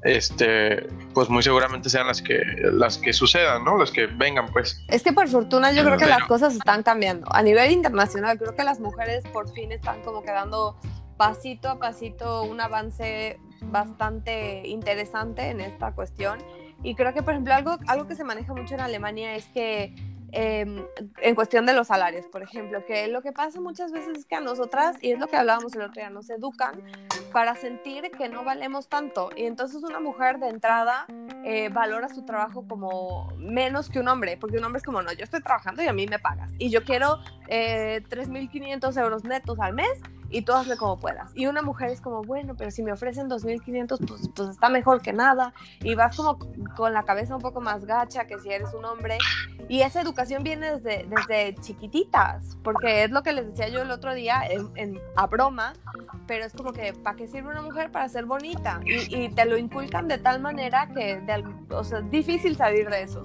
este, pues muy seguramente sean las que las que sucedan, ¿no? Las que vengan, pues. Es que por fortuna yo creo que las cosas están cambiando. A nivel internacional, creo que las mujeres por fin están como que dando pasito a pasito un avance bastante interesante en esta cuestión. Y creo que, por ejemplo, algo, algo que se maneja mucho en Alemania es que eh, en cuestión de los salarios, por ejemplo, que lo que pasa muchas veces es que a nosotras, y es lo que hablábamos el otro día, nos educan para sentir que no valemos tanto. Y entonces una mujer de entrada eh, valora su trabajo como menos que un hombre, porque un hombre es como, no, yo estoy trabajando y a mí me pagas. Y yo quiero eh, 3.500 euros netos al mes y tú hazle como puedas. Y una mujer es como, bueno, pero si me ofrecen 2.500, pues, pues está mejor que nada. Y vas como con la cabeza un poco más gacha que si eres un hombre. Y esa educación viene desde, desde chiquititas, porque es lo que les decía yo el otro día en- en- a broma, pero es como que, ¿para qué sirve una mujer? Para ser bonita. Y, y te lo inculcan de tal manera que, de o sea, es difícil salir de eso.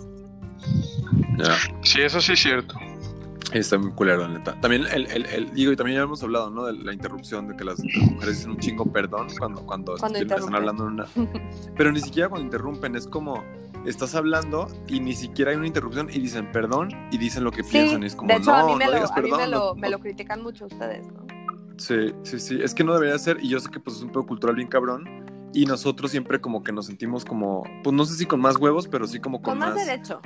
Ya. Sí, eso sí es cierto. Está muy culero, neta. También, el, el, el- digo, y también ya hemos hablado, ¿no? De la interrupción, de que las mujeres dicen un chingo perdón cuando, cuando, Cuando están hablando en una... *laughs* Pero ni siquiera cuando interrumpen, es como, estás hablando y ni siquiera hay una interrupción y dicen perdón y dicen lo que Sí, piensan y es como, de hecho, no, a mí, me, no lo, digas a mí perdón. me, lo, no- me no". lo critican mucho ustedes, ¿no? Sí, sí, sí, es que no debería ser y yo sé que pues es un pedo cultural bien cabrón y nosotros siempre como que nos sentimos como, pues no sé si con más huevos, pero sí como con, Con más derecho.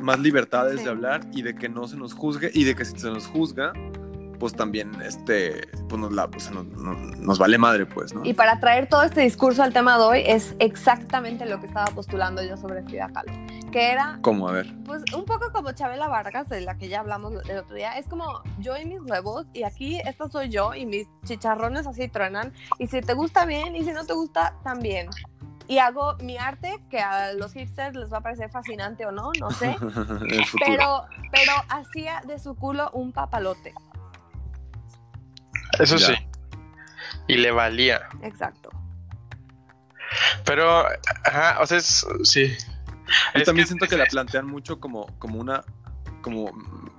Más libertades Sí. de hablar y de que no se nos juzgue y de que si se nos juzga, pues también este, pues nos, la, sea, nos, nos- nos vale madre, pues, ¿no? Y para traer todo este discurso al tema de hoy, es exactamente lo que estaba postulando yo sobre Frida Kahlo, que era ¿Cómo? A ver. pues un poco como Chabela Vargas, de la que ya hablamos el otro día, es como yo y mis huevos, y aquí esta soy yo, y mis chicharrones así truenan, y si te gusta bien, y si no te gusta, también. Y hago mi arte, que a los hipsters les va a parecer fascinante o no, no sé, *laughs* pero, pero hacía de su culo un papalote. Eso Ya. sí. Y le valía. Exacto. Pero, ajá, o sea, es, sí. Yo Es también que- siento que la plantean mucho como, como una como,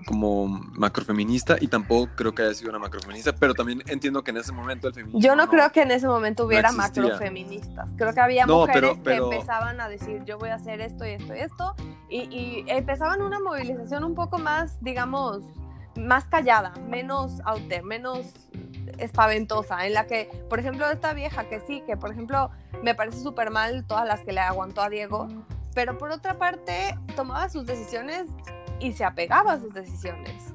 como macrofeminista y tampoco creo que haya sido una macrofeminista, pero también entiendo que en ese momento el feminismo Yo no, creo que en ese momento hubiera existía. macrofeministas. Creo que había No, mujeres pero- pero- que empezaban a decir yo voy a hacer esto y esto y esto. Y, y empezaban una movilización un poco más, digamos, más callada, menos out there, menos espaventosa, en la que, por ejemplo, esta vieja que sí, que por ejemplo me parece súper mal todas las que le aguantó a Diego, pero por otra parte tomaba sus decisiones y se apegaba a sus decisiones.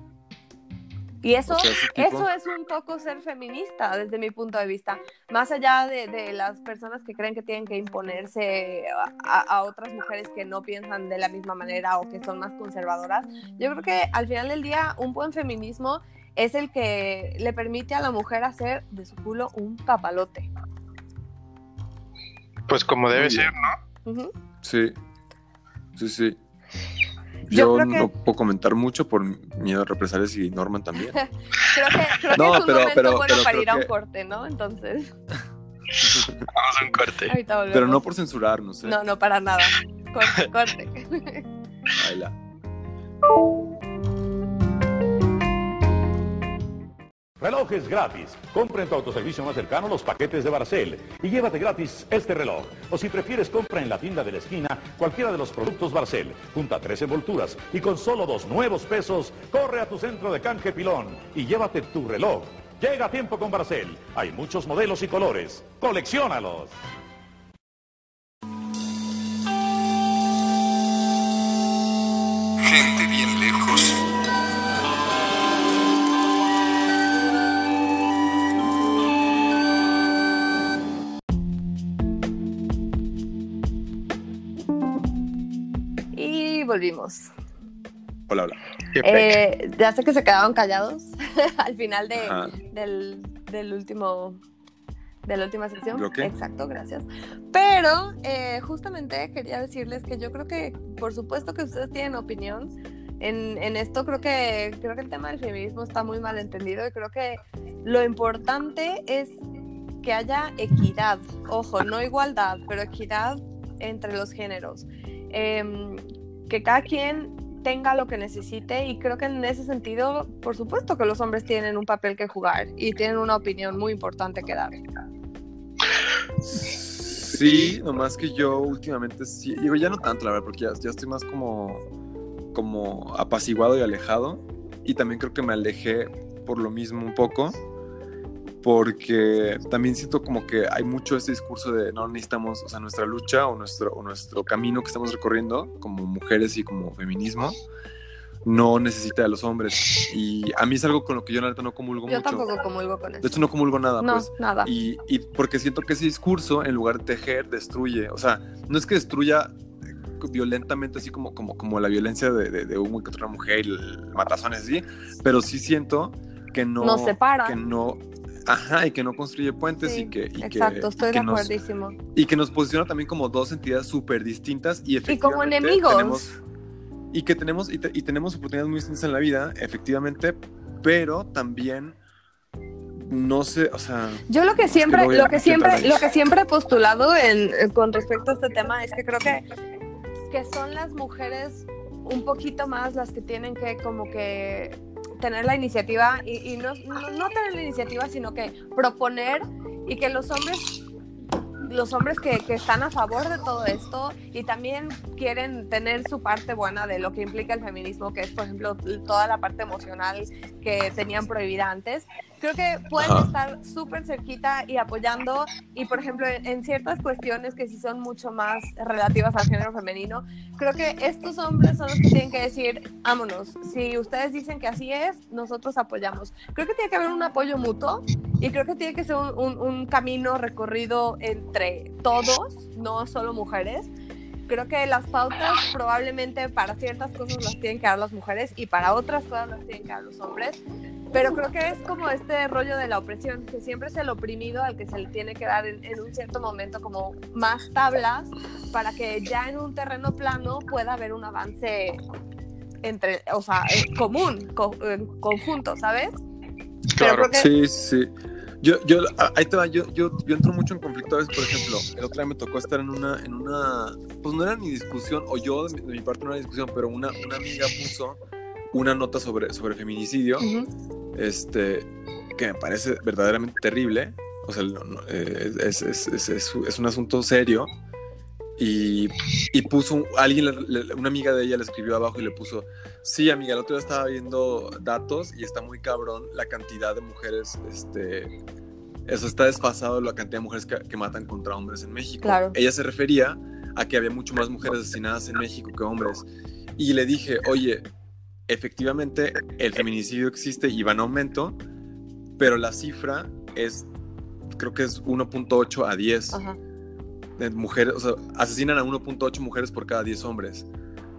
Y eso, eso es un poco ser feminista desde mi punto de vista. Más allá de, de las personas que creen que tienen que imponerse a, a otras mujeres que no piensan de la misma manera o que son más conservadoras, yo creo que al final del día un buen feminismo es el que le permite a la mujer hacer de su culo un papalote. Pues como debe ser, ¿no? Sí, sí, sí. Yo Yo, creo que- no puedo comentar mucho por miedo a represalias y Norman también. *laughs* Creo que, creo No, que es un pero- momento pero- bueno pero para ir a un corte, ¿no? Entonces, Vamos a un corte. ahorita volvemos. Pero no por censurarnos, ¿eh? No, no, para nada. Corte, corte. Baila. Relojes gratis. Compra en tu autoservicio más cercano los paquetes de Barcel y llévate gratis este reloj. O si prefieres, compra en la tienda de la esquina cualquiera de los productos Barcel. Junta tres envolturas y con solo dos nuevos pesos, corre a tu centro de canje pilón y llévate tu reloj. Llega a tiempo con Barcel. Hay muchos modelos y colores. ¡Colecciónalos! Gente bien lejos. Volvimos. Hola, hola. Eh, ya sé que se quedaron callados *laughs* al final de, del, del último de la última sección. ¿Bloque? Exacto, gracias. Pero eh, justamente quería decirles que yo creo que, por supuesto que ustedes tienen opinión en, en esto, creo que, creo que el tema del feminismo está muy mal entendido y creo que lo importante es que haya equidad, ojo, no igualdad, pero equidad entre los géneros. Em, que cada quien tenga lo que necesite y creo que en ese sentido, por supuesto que los hombres tienen un papel que jugar y tienen una opinión muy importante que dar. Sí, nomás que yo últimamente sí, digo ya no tanto, la verdad, porque ya, estoy más como, como apaciguado y alejado. Y también creo que me alejé por lo mismo un poco, porque también siento como que hay mucho este discurso de no necesitamos, o sea, nuestra lucha o nuestro, o nuestro camino que estamos recorriendo como mujeres y como feminismo no necesita de los hombres. Y a mí es algo con lo que yo neta no comulgo Yo mucho. tampoco comulgo con De eso. hecho, no comulgo nada, No, pues. nada. Y, y porque siento que ese discurso, en lugar de tejer, destruye. O sea, no es que destruya eh, violentamente, así como, como, como la violencia de, de, de un güey contra una mujer, el matazones así, pero sí siento que no. Nos separa. Que no. Ajá, y que no construye puentes Sí, y que. Y Exacto, que, estoy y que de nos, y que nos posiciona también como dos entidades súper distintas y Y como efectivamente enemigos. tenemos- y que tenemos y, te- y tenemos oportunidades muy distintas en la vida, efectivamente, pero también no sé, o sea, Yo lo que siempre, voy a lo que siempre, lo que siempre he postulado en- con respecto a este tema es que creo que, que son las mujeres un poquito más las que tienen que como que tener la iniciativa y, no, no tener la iniciativa, sino que proponer y que los hombres los hombres que, que están a favor de todo esto y también quieren tener su parte buena de lo que implica el feminismo, que es, por ejemplo, toda la parte emocional que tenían prohibida antes, creo que pueden Ajá. estar súper cerquita y apoyando y, por ejemplo, en, en ciertas cuestiones que sí son mucho más relativas al género femenino, creo que estos hombres son los que tienen que decir, vámonos, si ustedes dicen que así es, nosotros apoyamos. Creo que tiene que haber un apoyo mutuo y creo que tiene que ser un, un- un camino recorrido entre todos, no solo mujeres. Creo que las pautas probablemente para ciertas cosas las tienen que dar las mujeres y para otras cosas las tienen que dar los hombres. Pero creo que es como este rollo de la opresión, que siempre es el oprimido al que se le tiene que dar en, en un cierto momento como más tablas para que ya en un terreno plano pueda haber un avance entre, o sea, eh, común, co- en conjunto, ¿sabes? Claro. creo que Sí, sí. Yo, yo, a- ahí te va, yo, yo, yo entro mucho en conflicto a veces, por ejemplo, el otro día me tocó estar en una, en una, pues no era ni discusión, o yo de mi, de mi parte no era discusión, pero una, una amiga puso una nota sobre, sobre feminicidio, este, que me parece verdaderamente terrible, o sea, no- no, eh, es, es, es, es- es un asunto serio, y, y puso, alguien, una amiga de ella le escribió abajo y le puso, sí, amiga, el otro día estaba viendo datos y está muy cabrón la cantidad de mujeres, este, eso está desfasado la cantidad de mujeres que, que matan contra hombres en México. Claro. Ella se refería a que había mucho más mujeres asesinadas en México que hombres. Y le dije, oye, efectivamente el feminicidio existe y va en aumento, pero la cifra es, creo que es 1.8 a 10 Ajá. Mujeres, o sea, asesinan a 1.8 mujeres por cada 10 hombres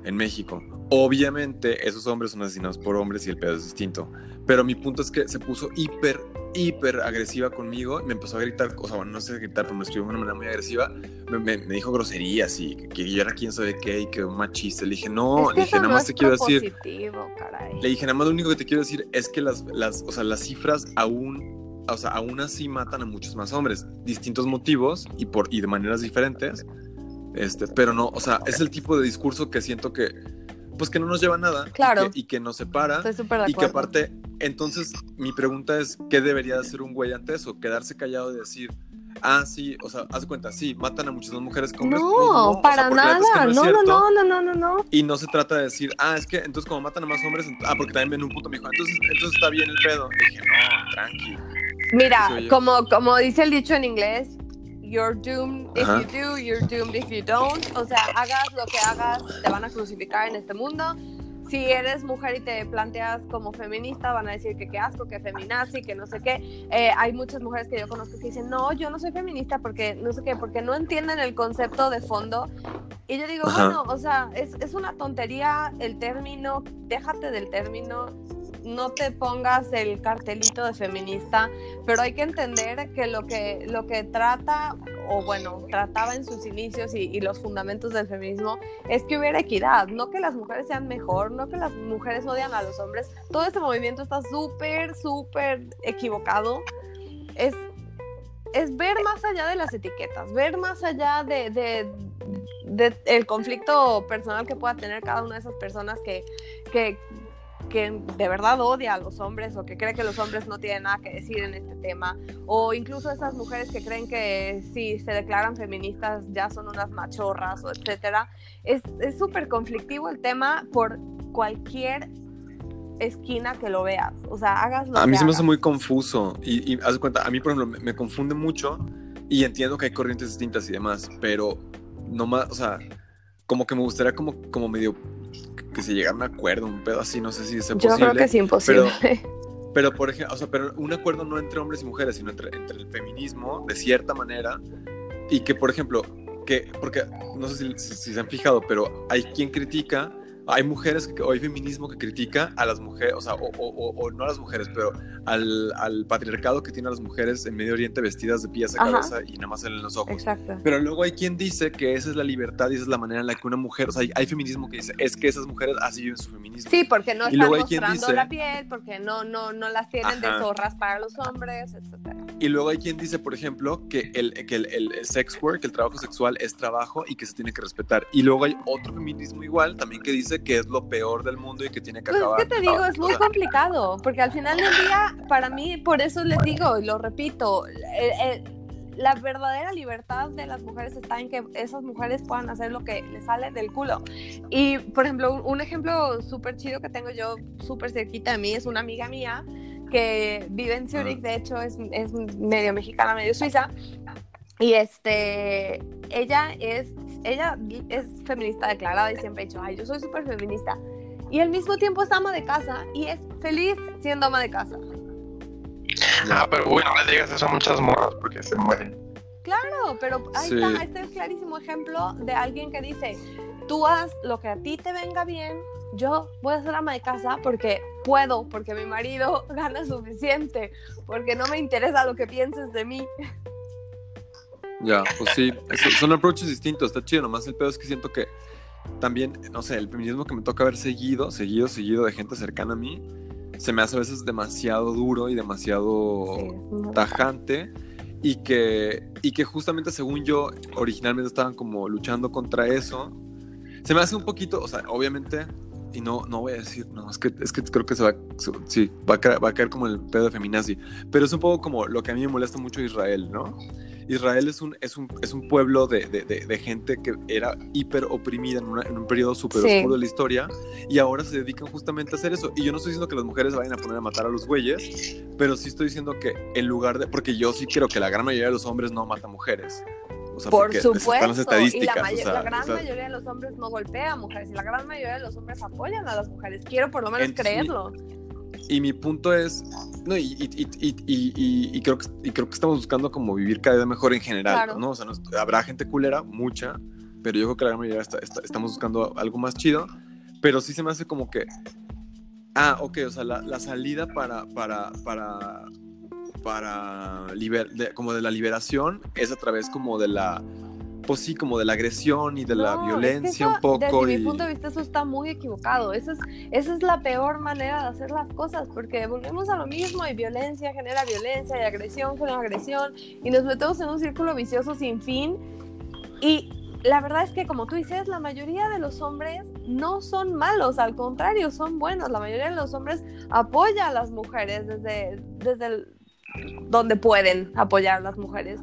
en México. Obviamente esos hombres son asesinados por hombres y el pedo es distinto. Pero mi punto es que se puso hiper, hiper agresiva conmigo me empezó a gritar, o sea, bueno, no sé gritar, pero me escribió de una manera muy agresiva. Me, me- me dijo groserías y que, que yo era quién sabe qué y que un machista. Le dije, no, es le dije, nada no más te quiero decir. caray. Le dije, nada más lo único que te quiero decir es que las, las, o sea, las cifras aún, o sea, aún así matan a muchos más hombres, distintos motivos y, por, y de maneras diferentes, este, pero no, o sea, es el tipo de discurso que siento que, pues que no nos lleva a nada Claro. y, que, y que nos separa Estoy súper de y que aparte, entonces mi pregunta es, ¿qué debería hacer un güey ante eso? Quedarse callado y decir... Ah, sí, o sea, haz cuenta, sí, matan a muchas más mujeres que hombres. Pues No, o sea, para porque la neta es que nada. es No, no, cierto. no, no, no, no, no. Y no se trata de decir, ah, es que entonces como matan a más hombres, ah, porque también ven un punto, me dijo, entonces, entonces está bien el pedo. Le dije, no, tranqui. Mira, como, como dice el dicho en inglés, you're doomed if Ajá. you do, you're doomed if you don't. O sea, hagas lo que hagas, te van a crucificar en este mundo. Si eres mujer y te planteas como feminista, van a decir que qué asco, que feminazi, que no sé qué. Eh, hay muchas mujeres que yo conozco que dicen, no, yo no soy feminista porque no sé qué, porque no entienden el concepto de fondo. Y yo digo, Ajá. bueno, o sea, es, es una tontería el término, déjate del término, no te pongas el cartelito de feminista, pero hay que entender que lo que, lo que trata, o bueno, trataba en sus inicios y, los fundamentos del feminismo, es que hubiera equidad, no que las mujeres sean mejor, no que las mujeres odian a los hombres. Todo este movimiento está súper, súper equivocado. Es, es ver más allá de las etiquetas, ver más allá de, de, de el conflicto personal que pueda tener cada una de esas personas que, que, que de verdad odia a los hombres o que cree que los hombres no tienen nada que decir en este tema, o incluso esas mujeres que creen que si se declaran feministas ya son unas machorras o etcétera. Es es súper conflictivo el tema por cualquier esquina que lo veas, o sea, hagas lo A mí que se me hace muy confuso y, y haz de cuenta, a mí por ejemplo me, me confunde mucho y entiendo que hay corrientes distintas y demás, pero no más, o sea, como que me gustaría como, como medio que se llegara a un acuerdo, un pedo así, no sé si es Yo posible. creo que es imposible. Pero, por ejemplo, o sea, pero un acuerdo no entre hombres y mujeres, sino entre, entre el feminismo, de cierta manera, y que, por ejemplo, que, porque no sé si, si- si se han fijado, pero hay quien critica, hay mujeres, que, o hay feminismo que critica a las mujeres, o sea, o, o- o- no a las mujeres, pero al, al patriarcado que tiene a las mujeres en Medio Oriente vestidas de pies a Ajá. cabeza y nada más en los ojos. Exacto. Pero luego hay quien dice que esa es la libertad y esa es la manera en la que una mujer, o sea, hay, hay feminismo que dice, es que esas mujeres así viven su feminismo. Sí, porque no Y están mostrando dice- la piel, porque no, no, no las tienen de Ajá. zorras para los hombres, etcétera. Y luego hay quien dice, por ejemplo, que el, que el, el- el sex work, el trabajo sexual es trabajo y que se tiene que respetar. Y luego hay otro feminismo igual también que dice que es lo peor del mundo y que tiene que Pues acabar. es que te digo, es muy complicado, porque al final del día, para mí, por eso les digo y lo repito, el- el- la verdadera libertad de las mujeres está en que esas mujeres puedan hacer lo que les sale del culo. Y, por ejemplo, un, un ejemplo súper chido que tengo yo súper cerquita de mí es una amiga mía que vive en Zurich, de hecho es, es medio mexicana, medio suiza. Y este, ella es, ella es feminista declarada y siempre ha dicho, ay, yo soy súper feminista. Y al mismo tiempo es ama de casa y es feliz siendo ama de casa. Ah, pero uy, no le digas eso a muchas morras porque se mueren. Claro, pero ahí Sí. está, este es clarísimo ejemplo de alguien que dice, tú haz lo que a ti te venga bien, yo voy a ser ama de casa porque puedo, porque mi marido *laughs* gana suficiente, porque no me interesa lo que pienses de mí. Ya, pues sí, son approaches distintos, está chido, nomás el pedo es que siento que también, no sé, el feminismo que me toca ver seguido, seguido, seguido de gente cercana a mí, se me hace a veces demasiado duro y demasiado Sí, tajante y que, y que justamente según yo originalmente estaban como luchando contra eso, se me hace un poquito, o sea, obviamente, y no, no voy a decir, no, es que, es que creo que se va, su- sí, va a, caer, va a caer como el pedo de feminazi, pero es un poco como lo que a mí me molesta mucho Israel, ¿no? Israel es un, es un, es un pueblo de, de- de- de gente que era hiper oprimida en, una- en un periodo súper Sí. oscuro de la historia y ahora se dedican justamente a hacer eso. Y yo no estoy diciendo que las mujeres vayan a poner a matar a los güeyes, pero sí estoy diciendo que en lugar de, porque yo sí creo que la gran mayoría de los hombres no matan mujeres. O sea, Por supuesto, están las y la, o mayo- sea, la gran o sea, mayoría de los hombres no golpea a mujeres y la gran mayoría de los hombres apoyan a las mujeres. Quiero por lo menos Entonces, creerlo. Y mi punto es, no, y, y- y- y- creo que, y creo que estamos buscando como vivir cada vez mejor en general, Claro. ¿no? O sea, nos- habrá gente culera, mucha, pero yo creo que la gran mayoría está- está- estamos buscando algo más chido, pero sí se me hace como que, ah, ok, o sea, la, la salida para, para, para, para, liber- de- como de la liberación es a través como de la, pues sí, como de la agresión y de la No, es que violencia eso, un poco. Desde y... mi punto de vista, eso está muy equivocado. Eso es, esa es la peor manera de hacer las cosas, porque volvemos a lo mismo y violencia genera violencia y agresión genera agresión y nos metemos en un círculo vicioso sin fin. Y la verdad es que, como tú dices, la mayoría de los hombres no son malos, al contrario, son buenos. La mayoría de los hombres apoya a las mujeres desde, desde el- donde pueden apoyar a las mujeres.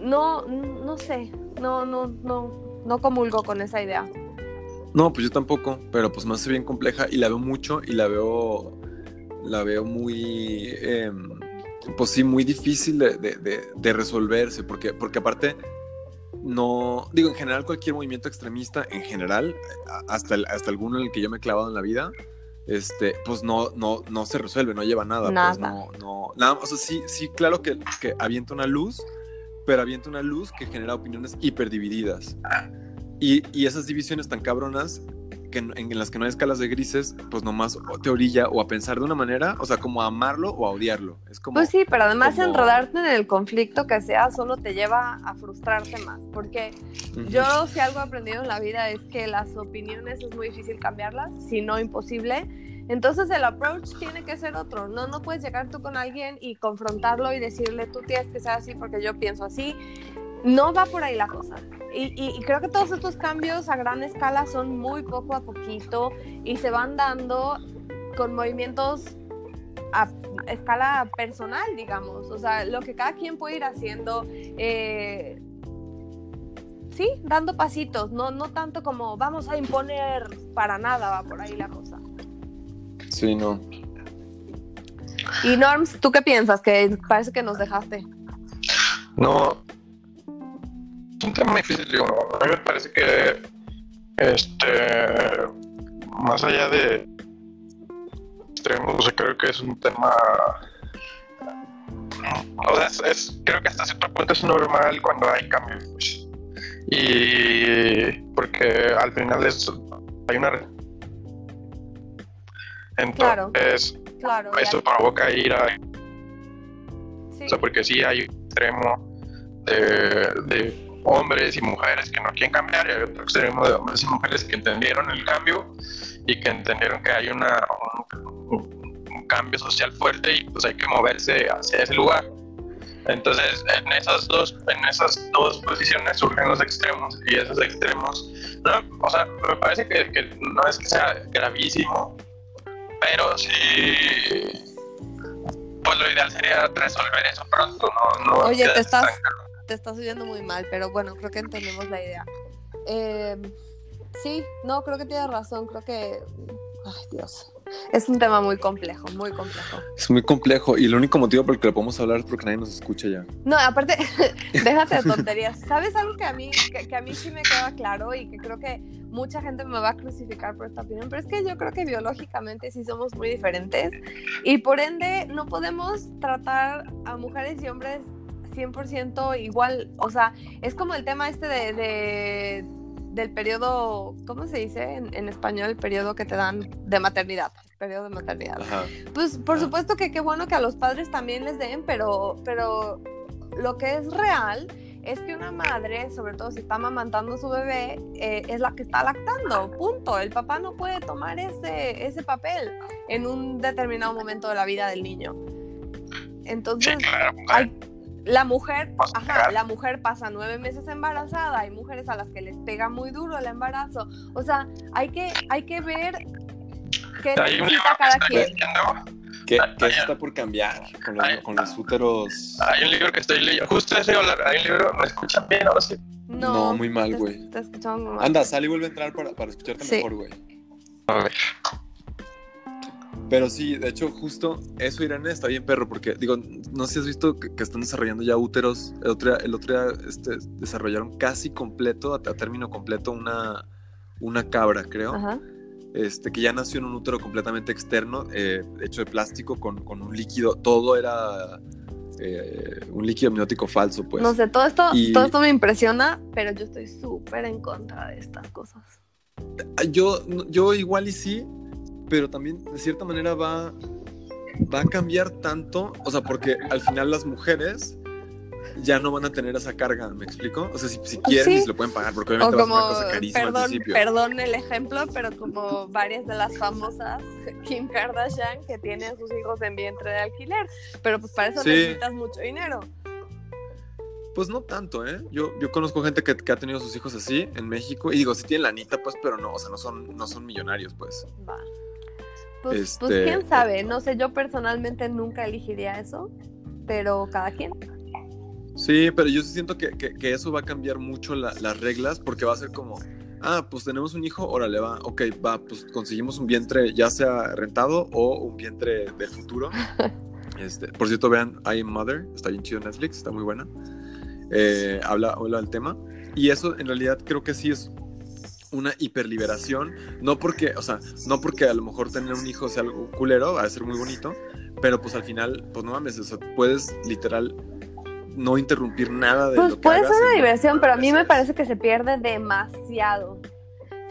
No, no sé, no, no, no, no comulgo con esa idea. No, pues yo tampoco, pero pues me hace bien compleja y la veo mucho y la veo, la veo muy, em, pues sí, muy difícil de, de- de- de resolverse, porque, porque aparte, no, digo, en general cualquier movimiento extremista, en general, hasta, el- hasta alguno en el que yo me he clavado en la vida, este, pues no, no, no se resuelve, no lleva nada. Pues Nada. no, no, nada, o sea, sí, sí, claro que, que avienta una luz, pero avienta una luz que genera opiniones hiperdivididas. Y, y esas divisiones tan cabronas que en, en las que no hay escalas de grises, pues nomás te orilla o a pensar de una manera, o sea, como a amarlo o a odiarlo. Es como... Pues sí, pero además como- enredarte en el conflicto que sea solo te lleva a frustrarte más, porque yo si algo he aprendido en la vida es que las opiniones es muy difícil cambiarlas, si no imposible. Entonces el approach tiene que ser otro. No, no puedes llegar tú con alguien y confrontarlo y decirle tú tienes que ser así porque yo pienso así. No va por ahí la cosa. Y, creo que todos estos cambios a gran escala son muy poco a poquito y se van dando con movimientos a escala personal, digamos. O sea, lo que cada quien puede ir haciendo. eh, sí, dando pasitos, no, no tanto como vamos a imponer para nada, va por ahí la cosa. Sí, no. Y Norms, ¿tú qué piensas? Que parece que nos dejaste. No. Es un tema difícil, digo. A mí me parece que. Este. Más allá de. Extremos, o sea, creo que es un tema. O sea, es, es- creo que hasta cierto punto es normal cuando hay cambios. pues. Y. Porque al final es. Hay una. Claro. Entonces, Claro. eso ya- provoca ira sí. o sea, porque sí hay un extremo de, de hombres y mujeres que no quieren cambiar y hay otro extremo de hombres y mujeres que entendieron el cambio y que entendieron que hay una, un, un cambio social fuerte y pues hay que moverse hacia ese lugar. Entonces, en esas dos, en esas dos posiciones surgen los extremos y esos extremos, no, o sea, me parece que, que no es que sea gravísimo, pero sí pues lo ideal sería resolver eso pronto, no, no Oye, te estás, te estás oyendo muy mal, pero bueno, creo que entendemos la idea. Eh, sí, no, creo que tienes razón, creo que... Ay, Dios. Es un tema muy complejo, muy complejo. Es muy complejo y el único motivo por el que lo podemos hablar es porque nadie nos escucha ya. No, aparte, *laughs* *laughs* déjate de tonterías. ¿Sabes algo que a mí que, que a mí sí me queda claro y que creo que mucha gente me va a crucificar por esta opinión? Pero es que yo creo que biológicamente sí somos muy diferentes y por ende no podemos tratar a mujeres y hombres 100% igual. O sea, es como el tema este de, de- del periodo, ¿cómo se dice en, en español? El periodo que te dan de maternidad. Periodo de maternidad. Ajá. Pues por Ah. supuesto que qué bueno que a los padres también les den, pero, pero lo que es real es que una madre, sobre todo si está amamantando a su bebé, eh, es la que está lactando, punto. El papá no puede tomar ese, ese papel en un determinado momento de la vida del niño. Entonces, Sí, claro. hay, la mujer, ajá, la mujer pasa nueve meses embarazada, hay mujeres a las que les pega muy duro el embarazo. O sea, hay que, hay que ver qué necesita cada quien. Que, Ah, que eso ah, está por cambiar con los, ah, con los úteros. hay un libro que estoy leyendo, justo a hablar, hay un libro, ¿me escuchan bien ahora sí? No, No, muy mal, güey. Anda, sal y vuelve a entrar para, para escucharte Sí. mejor, güey. A ver. Pero sí, de hecho, justo eso, Irene, está bien perro, porque digo, no sé si has visto que, que están desarrollando ya úteros. El otro día, el otro día este, desarrollaron casi completo, a, a término completo, una, una cabra, creo. Ajá. Este, que ya nació en un útero completamente externo, eh, hecho de plástico, con, con un líquido. Todo era eh, un líquido amniótico falso, pues. no sé, todo esto, y- todo esto me impresiona, pero yo estoy súper en contra de estas cosas. Yo, yo igual y sí, pero también de cierta manera va, va a cambiar tanto, o sea, porque al final las mujeres ya no van a tener esa carga, ¿me explico? O sea, si, si quieren Sí. y se lo pueden pagar, porque obviamente va a ser como, una cosa carísima al perdón, principio. perdón el ejemplo, pero como varias de las famosas, *laughs* Kim Kardashian, que tiene a sus hijos en vientre de alquiler, pero pues para eso Sí. necesitas mucho dinero. Pues no tanto, ¿eh? Yo, yo conozco gente que, que ha tenido sus hijos así en México, y digo, sí tienen la anita, pues, pero no, o sea, no son, no son millonarios, pues. Va. Pues, Este- pues quién sabe, no sé, yo personalmente nunca elegiría eso, pero cada quien. Sí, pero yo sí siento que, que- que eso va a cambiar mucho la- las reglas porque va a ser como, ah, pues tenemos un hijo, órale, va, ok, va, pues conseguimos un vientre ya sea rentado o un vientre del futuro. *laughs* Este, por cierto, vean I Am Mother, está bien chido Netflix, está muy buena. Eh, habla, habla del tema. Y eso en realidad creo que sí es una hiperliberación, no porque, o sea, no porque a lo mejor tener un hijo sea algo culero, va a ser muy bonito, pero pues al final, pues no mames, o sea, puedes literal no interrumpir nada de Pues lo que puede hagas ser una diversión, pero a mí me parece que se pierde demasiado.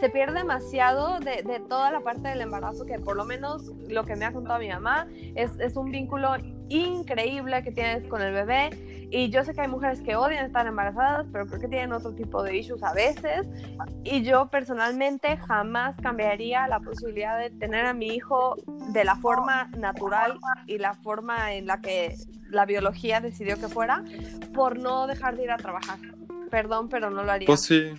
Se pierde demasiado de, de toda la parte del embarazo, que por lo menos lo que me ha contado mi mamá es, es un vínculo increíble que tienes con el bebé. Y yo sé que hay mujeres que odian estar embarazadas, pero creo que tienen otro tipo de issues a veces. Y yo personalmente jamás cambiaría la posibilidad de tener a mi hijo de la forma natural y la forma en la que la biología decidió que fuera, por no dejar de ir a trabajar. Perdón, pero no lo haría. Pues sí.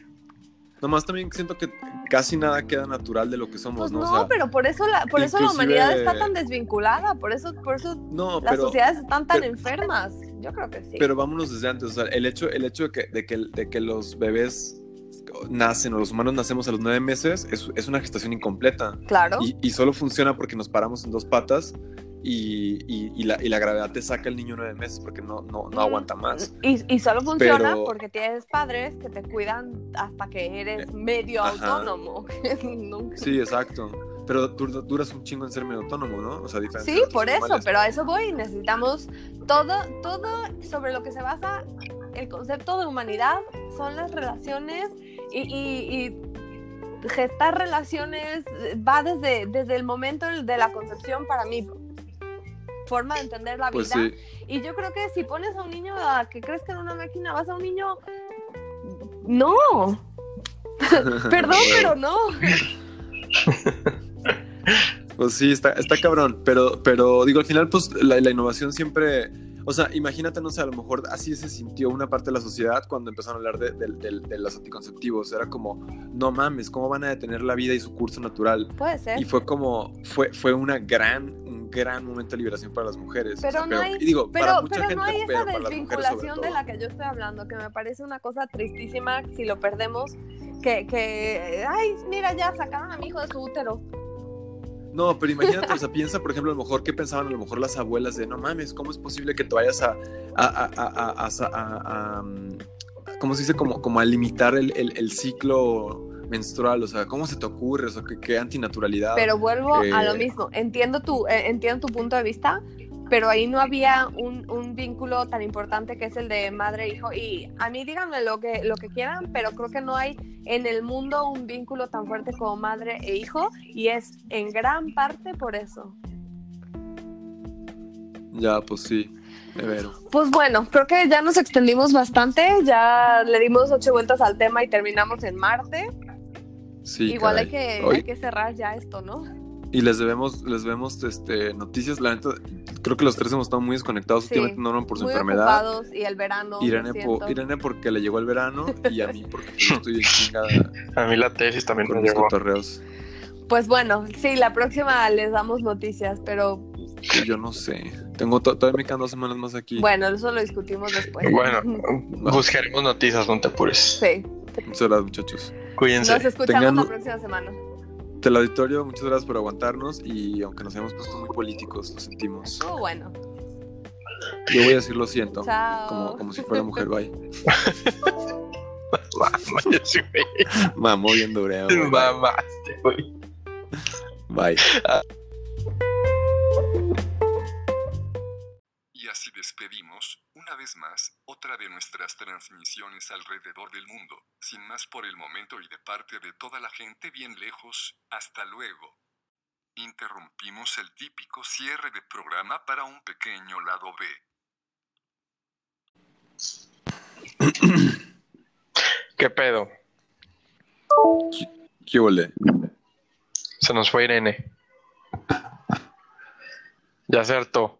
Nomás también siento que casi nada queda natural de lo que somos, Pues ¿no? no, O sea, pero por eso la, por eso la humanidad está tan desvinculada, por eso, por eso no, las pero, sociedades están tan pero- enfermas. Yo creo que sí. pero vámonos desde antes. O sea, el hecho, el hecho de, que, de, que, de que los bebés nacen o los humanos nacemos a los nueve meses es, es una gestación incompleta. claro. Y, y solo funciona porque nos paramos en dos patas y, y- y la, y la gravedad te saca el niño nueve meses porque no, no, no Mm. aguanta más. Y, solo funciona Pero- porque tienes padres que te cuidan hasta que eres medio ajá. autónomo. *laughs* Sí, exacto. Pero dur- duras un chingo en ser medio autónomo, ¿no? O sea, diferente Sí, por eso, animales. pero a eso voy. Necesitamos todo, todo sobre lo que se basa el concepto de humanidad son las relaciones y, y- y gestar relaciones va desde, desde el momento de la concepción para mí. Forma de entender la Pues vida. sí. Y yo creo que si pones a un niño a que crezca en una máquina, vas a un niño. No. *laughs* Perdón, *laughs* pero no. *laughs* Pues sí, está, está cabrón, pero, pero digo, al final, pues la, la innovación siempre, o sea, imagínate, no sé, a lo mejor así se sintió una parte de la sociedad cuando empezaron a hablar de, de- de- de los anticonceptivos, era como, no mames, ¿cómo van a detener la vida y su curso natural? Puede ser. Y fue como, fue, fue una gran, un gran momento de liberación para las mujeres. Pero O sea, no hay, para pero, mucha pero gente, no hay esa desvinculación de la que yo estoy hablando, que me parece una cosa tristísima si lo perdemos, que, que ay, mira, ya sacaron a mi hijo de su útero. No, pero imagínate, o sea, piensa, por ejemplo, a lo mejor, ¿qué pensaban a lo mejor las abuelas de, no mames, ¿cómo es posible que te vayas a, a, a, a, a- a- a- a- ¿cómo se dice? Como, como a limitar el, el- el ciclo menstrual, o sea, ¿cómo se te ocurre? O sea, qué, qué antinaturalidad. Pero vuelvo a lo Eh. mismo. Entiendo tu, eh, entiendo tu punto de vista, pero ahí no había un, un vínculo tan importante que es el de madre e hijo. Y a mí díganme lo que, lo que quieran, pero creo que no hay en el mundo un vínculo tan fuerte como madre e hijo. Y es en gran parte por eso. Ya, pues sí, de veras. Pues bueno, creo que ya nos extendimos bastante. Ya le dimos ocho vueltas al tema y terminamos en Marte. Sí, Igual hay que, hay que cerrar ya esto, ¿no? Y les debemos, les debemos este, noticias, la neta, creo que los tres hemos estado muy desconectados Sí, últimamente, Norman por su Muy enfermedad. ocupados y el verano. Irene. Irene porque le llegó el verano y a mí porque pues, yo estoy en chingada A mí la tesis también me mis llegó. cotorreos. Pues bueno, sí, la próxima les damos noticias, pero Que yo no sé. Tengo to- todavía me quedan dos semanas más aquí. bueno, eso lo discutimos después. Bueno, buscaremos noticias, no te apures. Sí, Muchas gracias, muchachos. Cuídense. nos escuchamos Tengan- la próxima semana. Teleauditorio, muchas gracias por aguantarnos y aunque nos hayamos puesto muy políticos, lo sentimos. Estuvo bueno. Yo voy a decir lo siento, Chao. como, como si fuera mujer, bye. *laughs* Güey. Mamó bien dureo. Mamaste, güey. Bye. Y así despedimos, una vez más, otra de nuestras transmisiones alrededor del mundo. Sin más por el momento y de parte de toda la gente bien lejos, hasta luego. Interrumpimos el típico cierre de programa para un pequeño lado B. *clears throat* ¿Qué pedo? ¿Qué ole? Se nos fue Irene. Ya se hartó.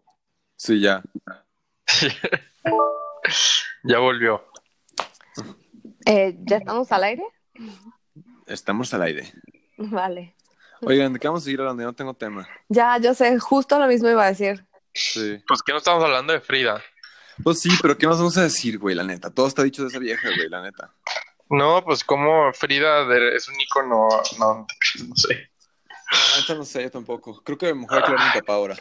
Sí, ya. *laughs* ya volvió. Eh, ¿Ya estamos al aire? Estamos al aire. Vale. Oigan, ¿de qué vamos a seguir hablando? Yo no tengo tema. Ya, yo sé, justo lo mismo iba a decir. Sí. Pues que no estamos hablando de Frida. Pues sí, pero ¿qué más vamos a decir, güey? La neta. Todo está dicho de esa vieja, güey, la neta. No, pues como Frida de- es un icono, no, no sé. La neta no sé, yo tampoco. Creo que mejor que mi papá ahora.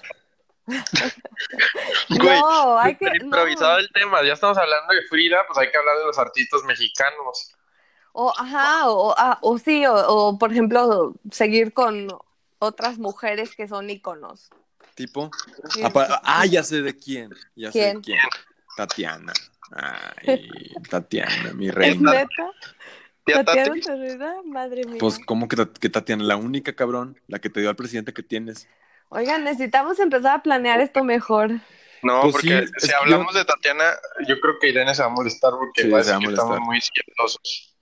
*laughs* Güey, no, hay que. No. improvisado el tema. Ya estamos hablando de Frida, pues hay que hablar de los artistas mexicanos. O, ajá, o, ah, o sí, o, o, por ejemplo, seguir con otras mujeres que son íconos. Tipo. Sí. Ah, ya sé de quién. Ya sé ¿Quién? de quién. Tatiana. Ay, *laughs* Tatiana, mi ¿Es reina. neta? Tía ¿Tatiana Tati. Madre mía. Pues, ¿cómo que Tatiana? La única cabrón, la que te dio al presidente que tienes. Oigan, necesitamos empezar a planear esto mejor. No, Pues porque sí, si hablamos yo- de Tatiana, yo creo que Irene se va a molestar porque Sí, va a se va decir a que estamos muy izquierdosos.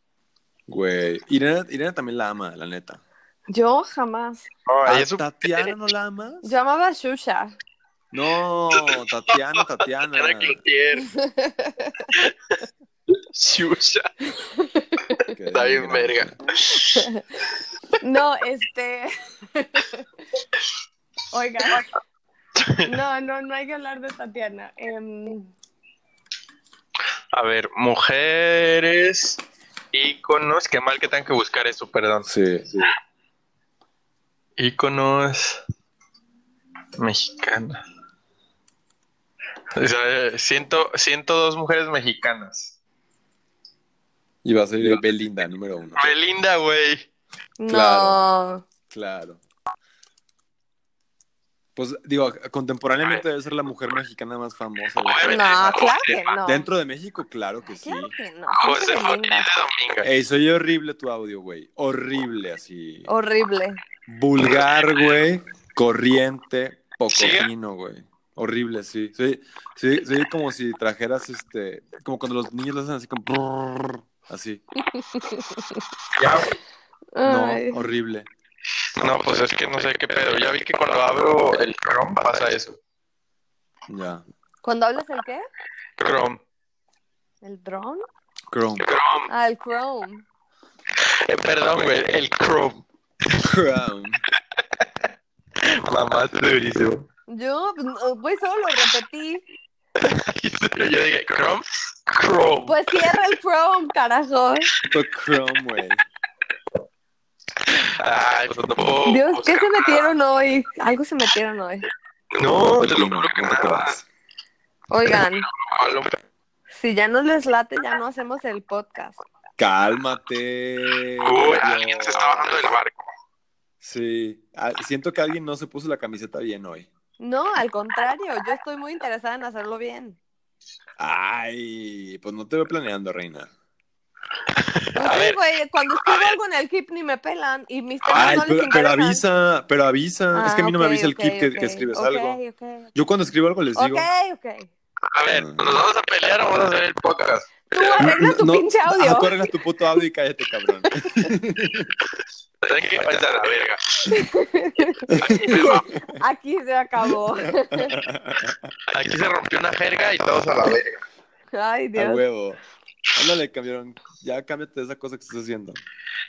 Güey. Irene, Irene también la ama, la neta. Yo jamás. No, ¿A ella es un- Tatiana no la amas? Yo amaba a Shusha. No, Tatiana, Tatiana. Shusha. Está bien verga. No, este. Oiga. *laughs* No, no, no hay que hablar de Tatiana. Em, A ver, mujeres, íconos. Qué mal que tengan que buscar eso, perdón. Sí, sí. Íconos mexicanas. O sea, ciento, 102 mujeres mexicanas. Y va a ser Belinda, número uno. Belinda, güey. no. Claro. Claro. Pues digo, contemporáneamente debe ser la mujer mexicana más famosa. No, claro que no. Dentro de México, claro que sí. Claro que no. José. Ey, soy horrible tu audio, güey. Horrible, así. Horrible. Vulgar, güey. Corriente, poco fino, güey. Horrible, sí. Soy, soy, soy como si trajeras este. Como cuando los niños lo hacen así como. *laughs* Así. Ya, No, horrible. No, pues es que no sé qué pedo. Ya vi que cuando abro el Chrome pasa eso. Ya. ¿Cuando hablas el qué? Chrome. ¿El drone? Chrome. Chrome. Ah, el Chrome. Eh, perdón, güey. El Chrome. Chrome. *laughs* Mamá, durísimo. Yo, güey, solo lo repetí. *laughs* Yo dije, Chrome, Chrome. Pues cierra el Chrome, carajo. Chrome, güey. Ay, pues no. Dios, ¿qué se metieron hoy? Algo se metieron hoy. No, te lo que no te nada. Oigan, *laughs* si ya no les late, ya no hacemos el podcast. Cálmate. Uy, alguien se está bajando del barco. Sí, Ah, siento que alguien no se puso la camiseta bien hoy. No, al contrario, yo estoy muy interesada en hacerlo bien. Ay, pues no te veo planeando, reina. Pues A sí, ver. güey, cuando escribo algo en el keep ni me pelan y mis temas Ay, no les pero, pero interesan. avisa, pero avisa. es que a mí no me Ah, avisa el ok, keep que, ok, que escribes algo. Yo cuando escribo algo les digo. Ok, ok. A ver, ¿nos vamos a pelear o vamos a hacer el podcast? Tú arregla tu No, pinche ah, audio. tú arreglas tu puto audio y cállate, cabrón. ¿Saben qué pasa la verga? *laughs* Aquí, va- Aquí se acabó. aquí se rompió una jerga y todos a la verga. Ay, A Dios. huevo. Ándale, cabrón. Ya cámbiate de esa cosa que estás haciendo.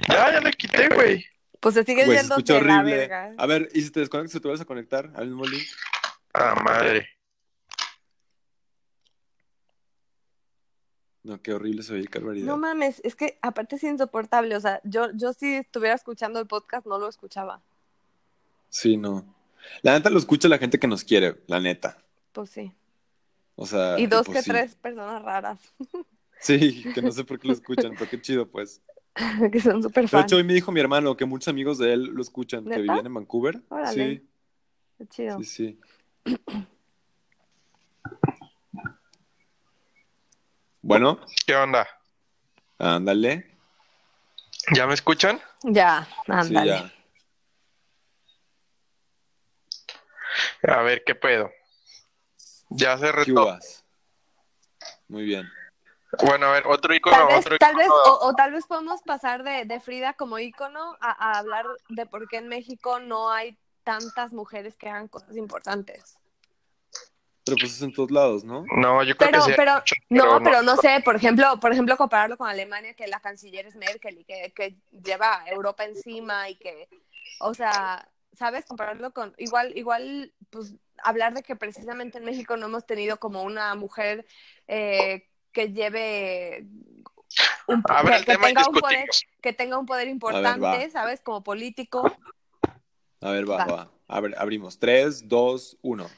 Ya, ya le quité, güey. Pues se sigue se yendo escucha de la horrible. verga. A ver, ¿y si te desconectas, te vuelves a conectar al mismo link? Ah, madre. No, qué horrible se oye, barbaridad. No mames, es que aparte es insoportable. O sea, yo, yo si estuviera escuchando el podcast no lo escuchaba. Sí, no. La neta lo escucha la gente que nos quiere, la neta. Pues sí. O sea. Y dos pues que sí. tres personas raras *laughs* Sí, que no sé por qué lo *laughs* escuchan, pero qué chido, pues. *laughs* que son súper De fans. hecho, hoy me dijo mi hermano que muchos amigos de él lo escuchan, que vivían en Vancouver. Órale. Sí, Qué chido. sí, sí. *clears throat* Bueno, ¿Qué onda? ándale. ¿Ya me escuchan? Ya, Sí, ándale. ya. A ver, ¿qué pedo? Ya se ¿Qué retó. Muy bien. Bueno, a ver, otro icono, Tal vez, otro tal icono. vez, o, o tal vez podemos pasar de, de Frida como ícono a, a hablar de por qué en México no hay tantas mujeres que hagan cosas importantes. Pero pues es en todos lados, ¿no? No, yo creo Pero, que sí. pero, mucho, no, pero no sé, por ejemplo, por ejemplo, compararlo con Alemania, que la canciller es Merkel y que, que lleva a Europa encima y que, o sea, ¿sabes? Compararlo con, igual, igual, pues, hablar de que precisamente en México no hemos tenido como una mujer eh, que lleve un, Abre que, el que tema y tenga un poder, que tenga un poder importante, va. ¿sabes? Como político. A ver, va, Va. va. A ver, abrimos. 3, 2, 1.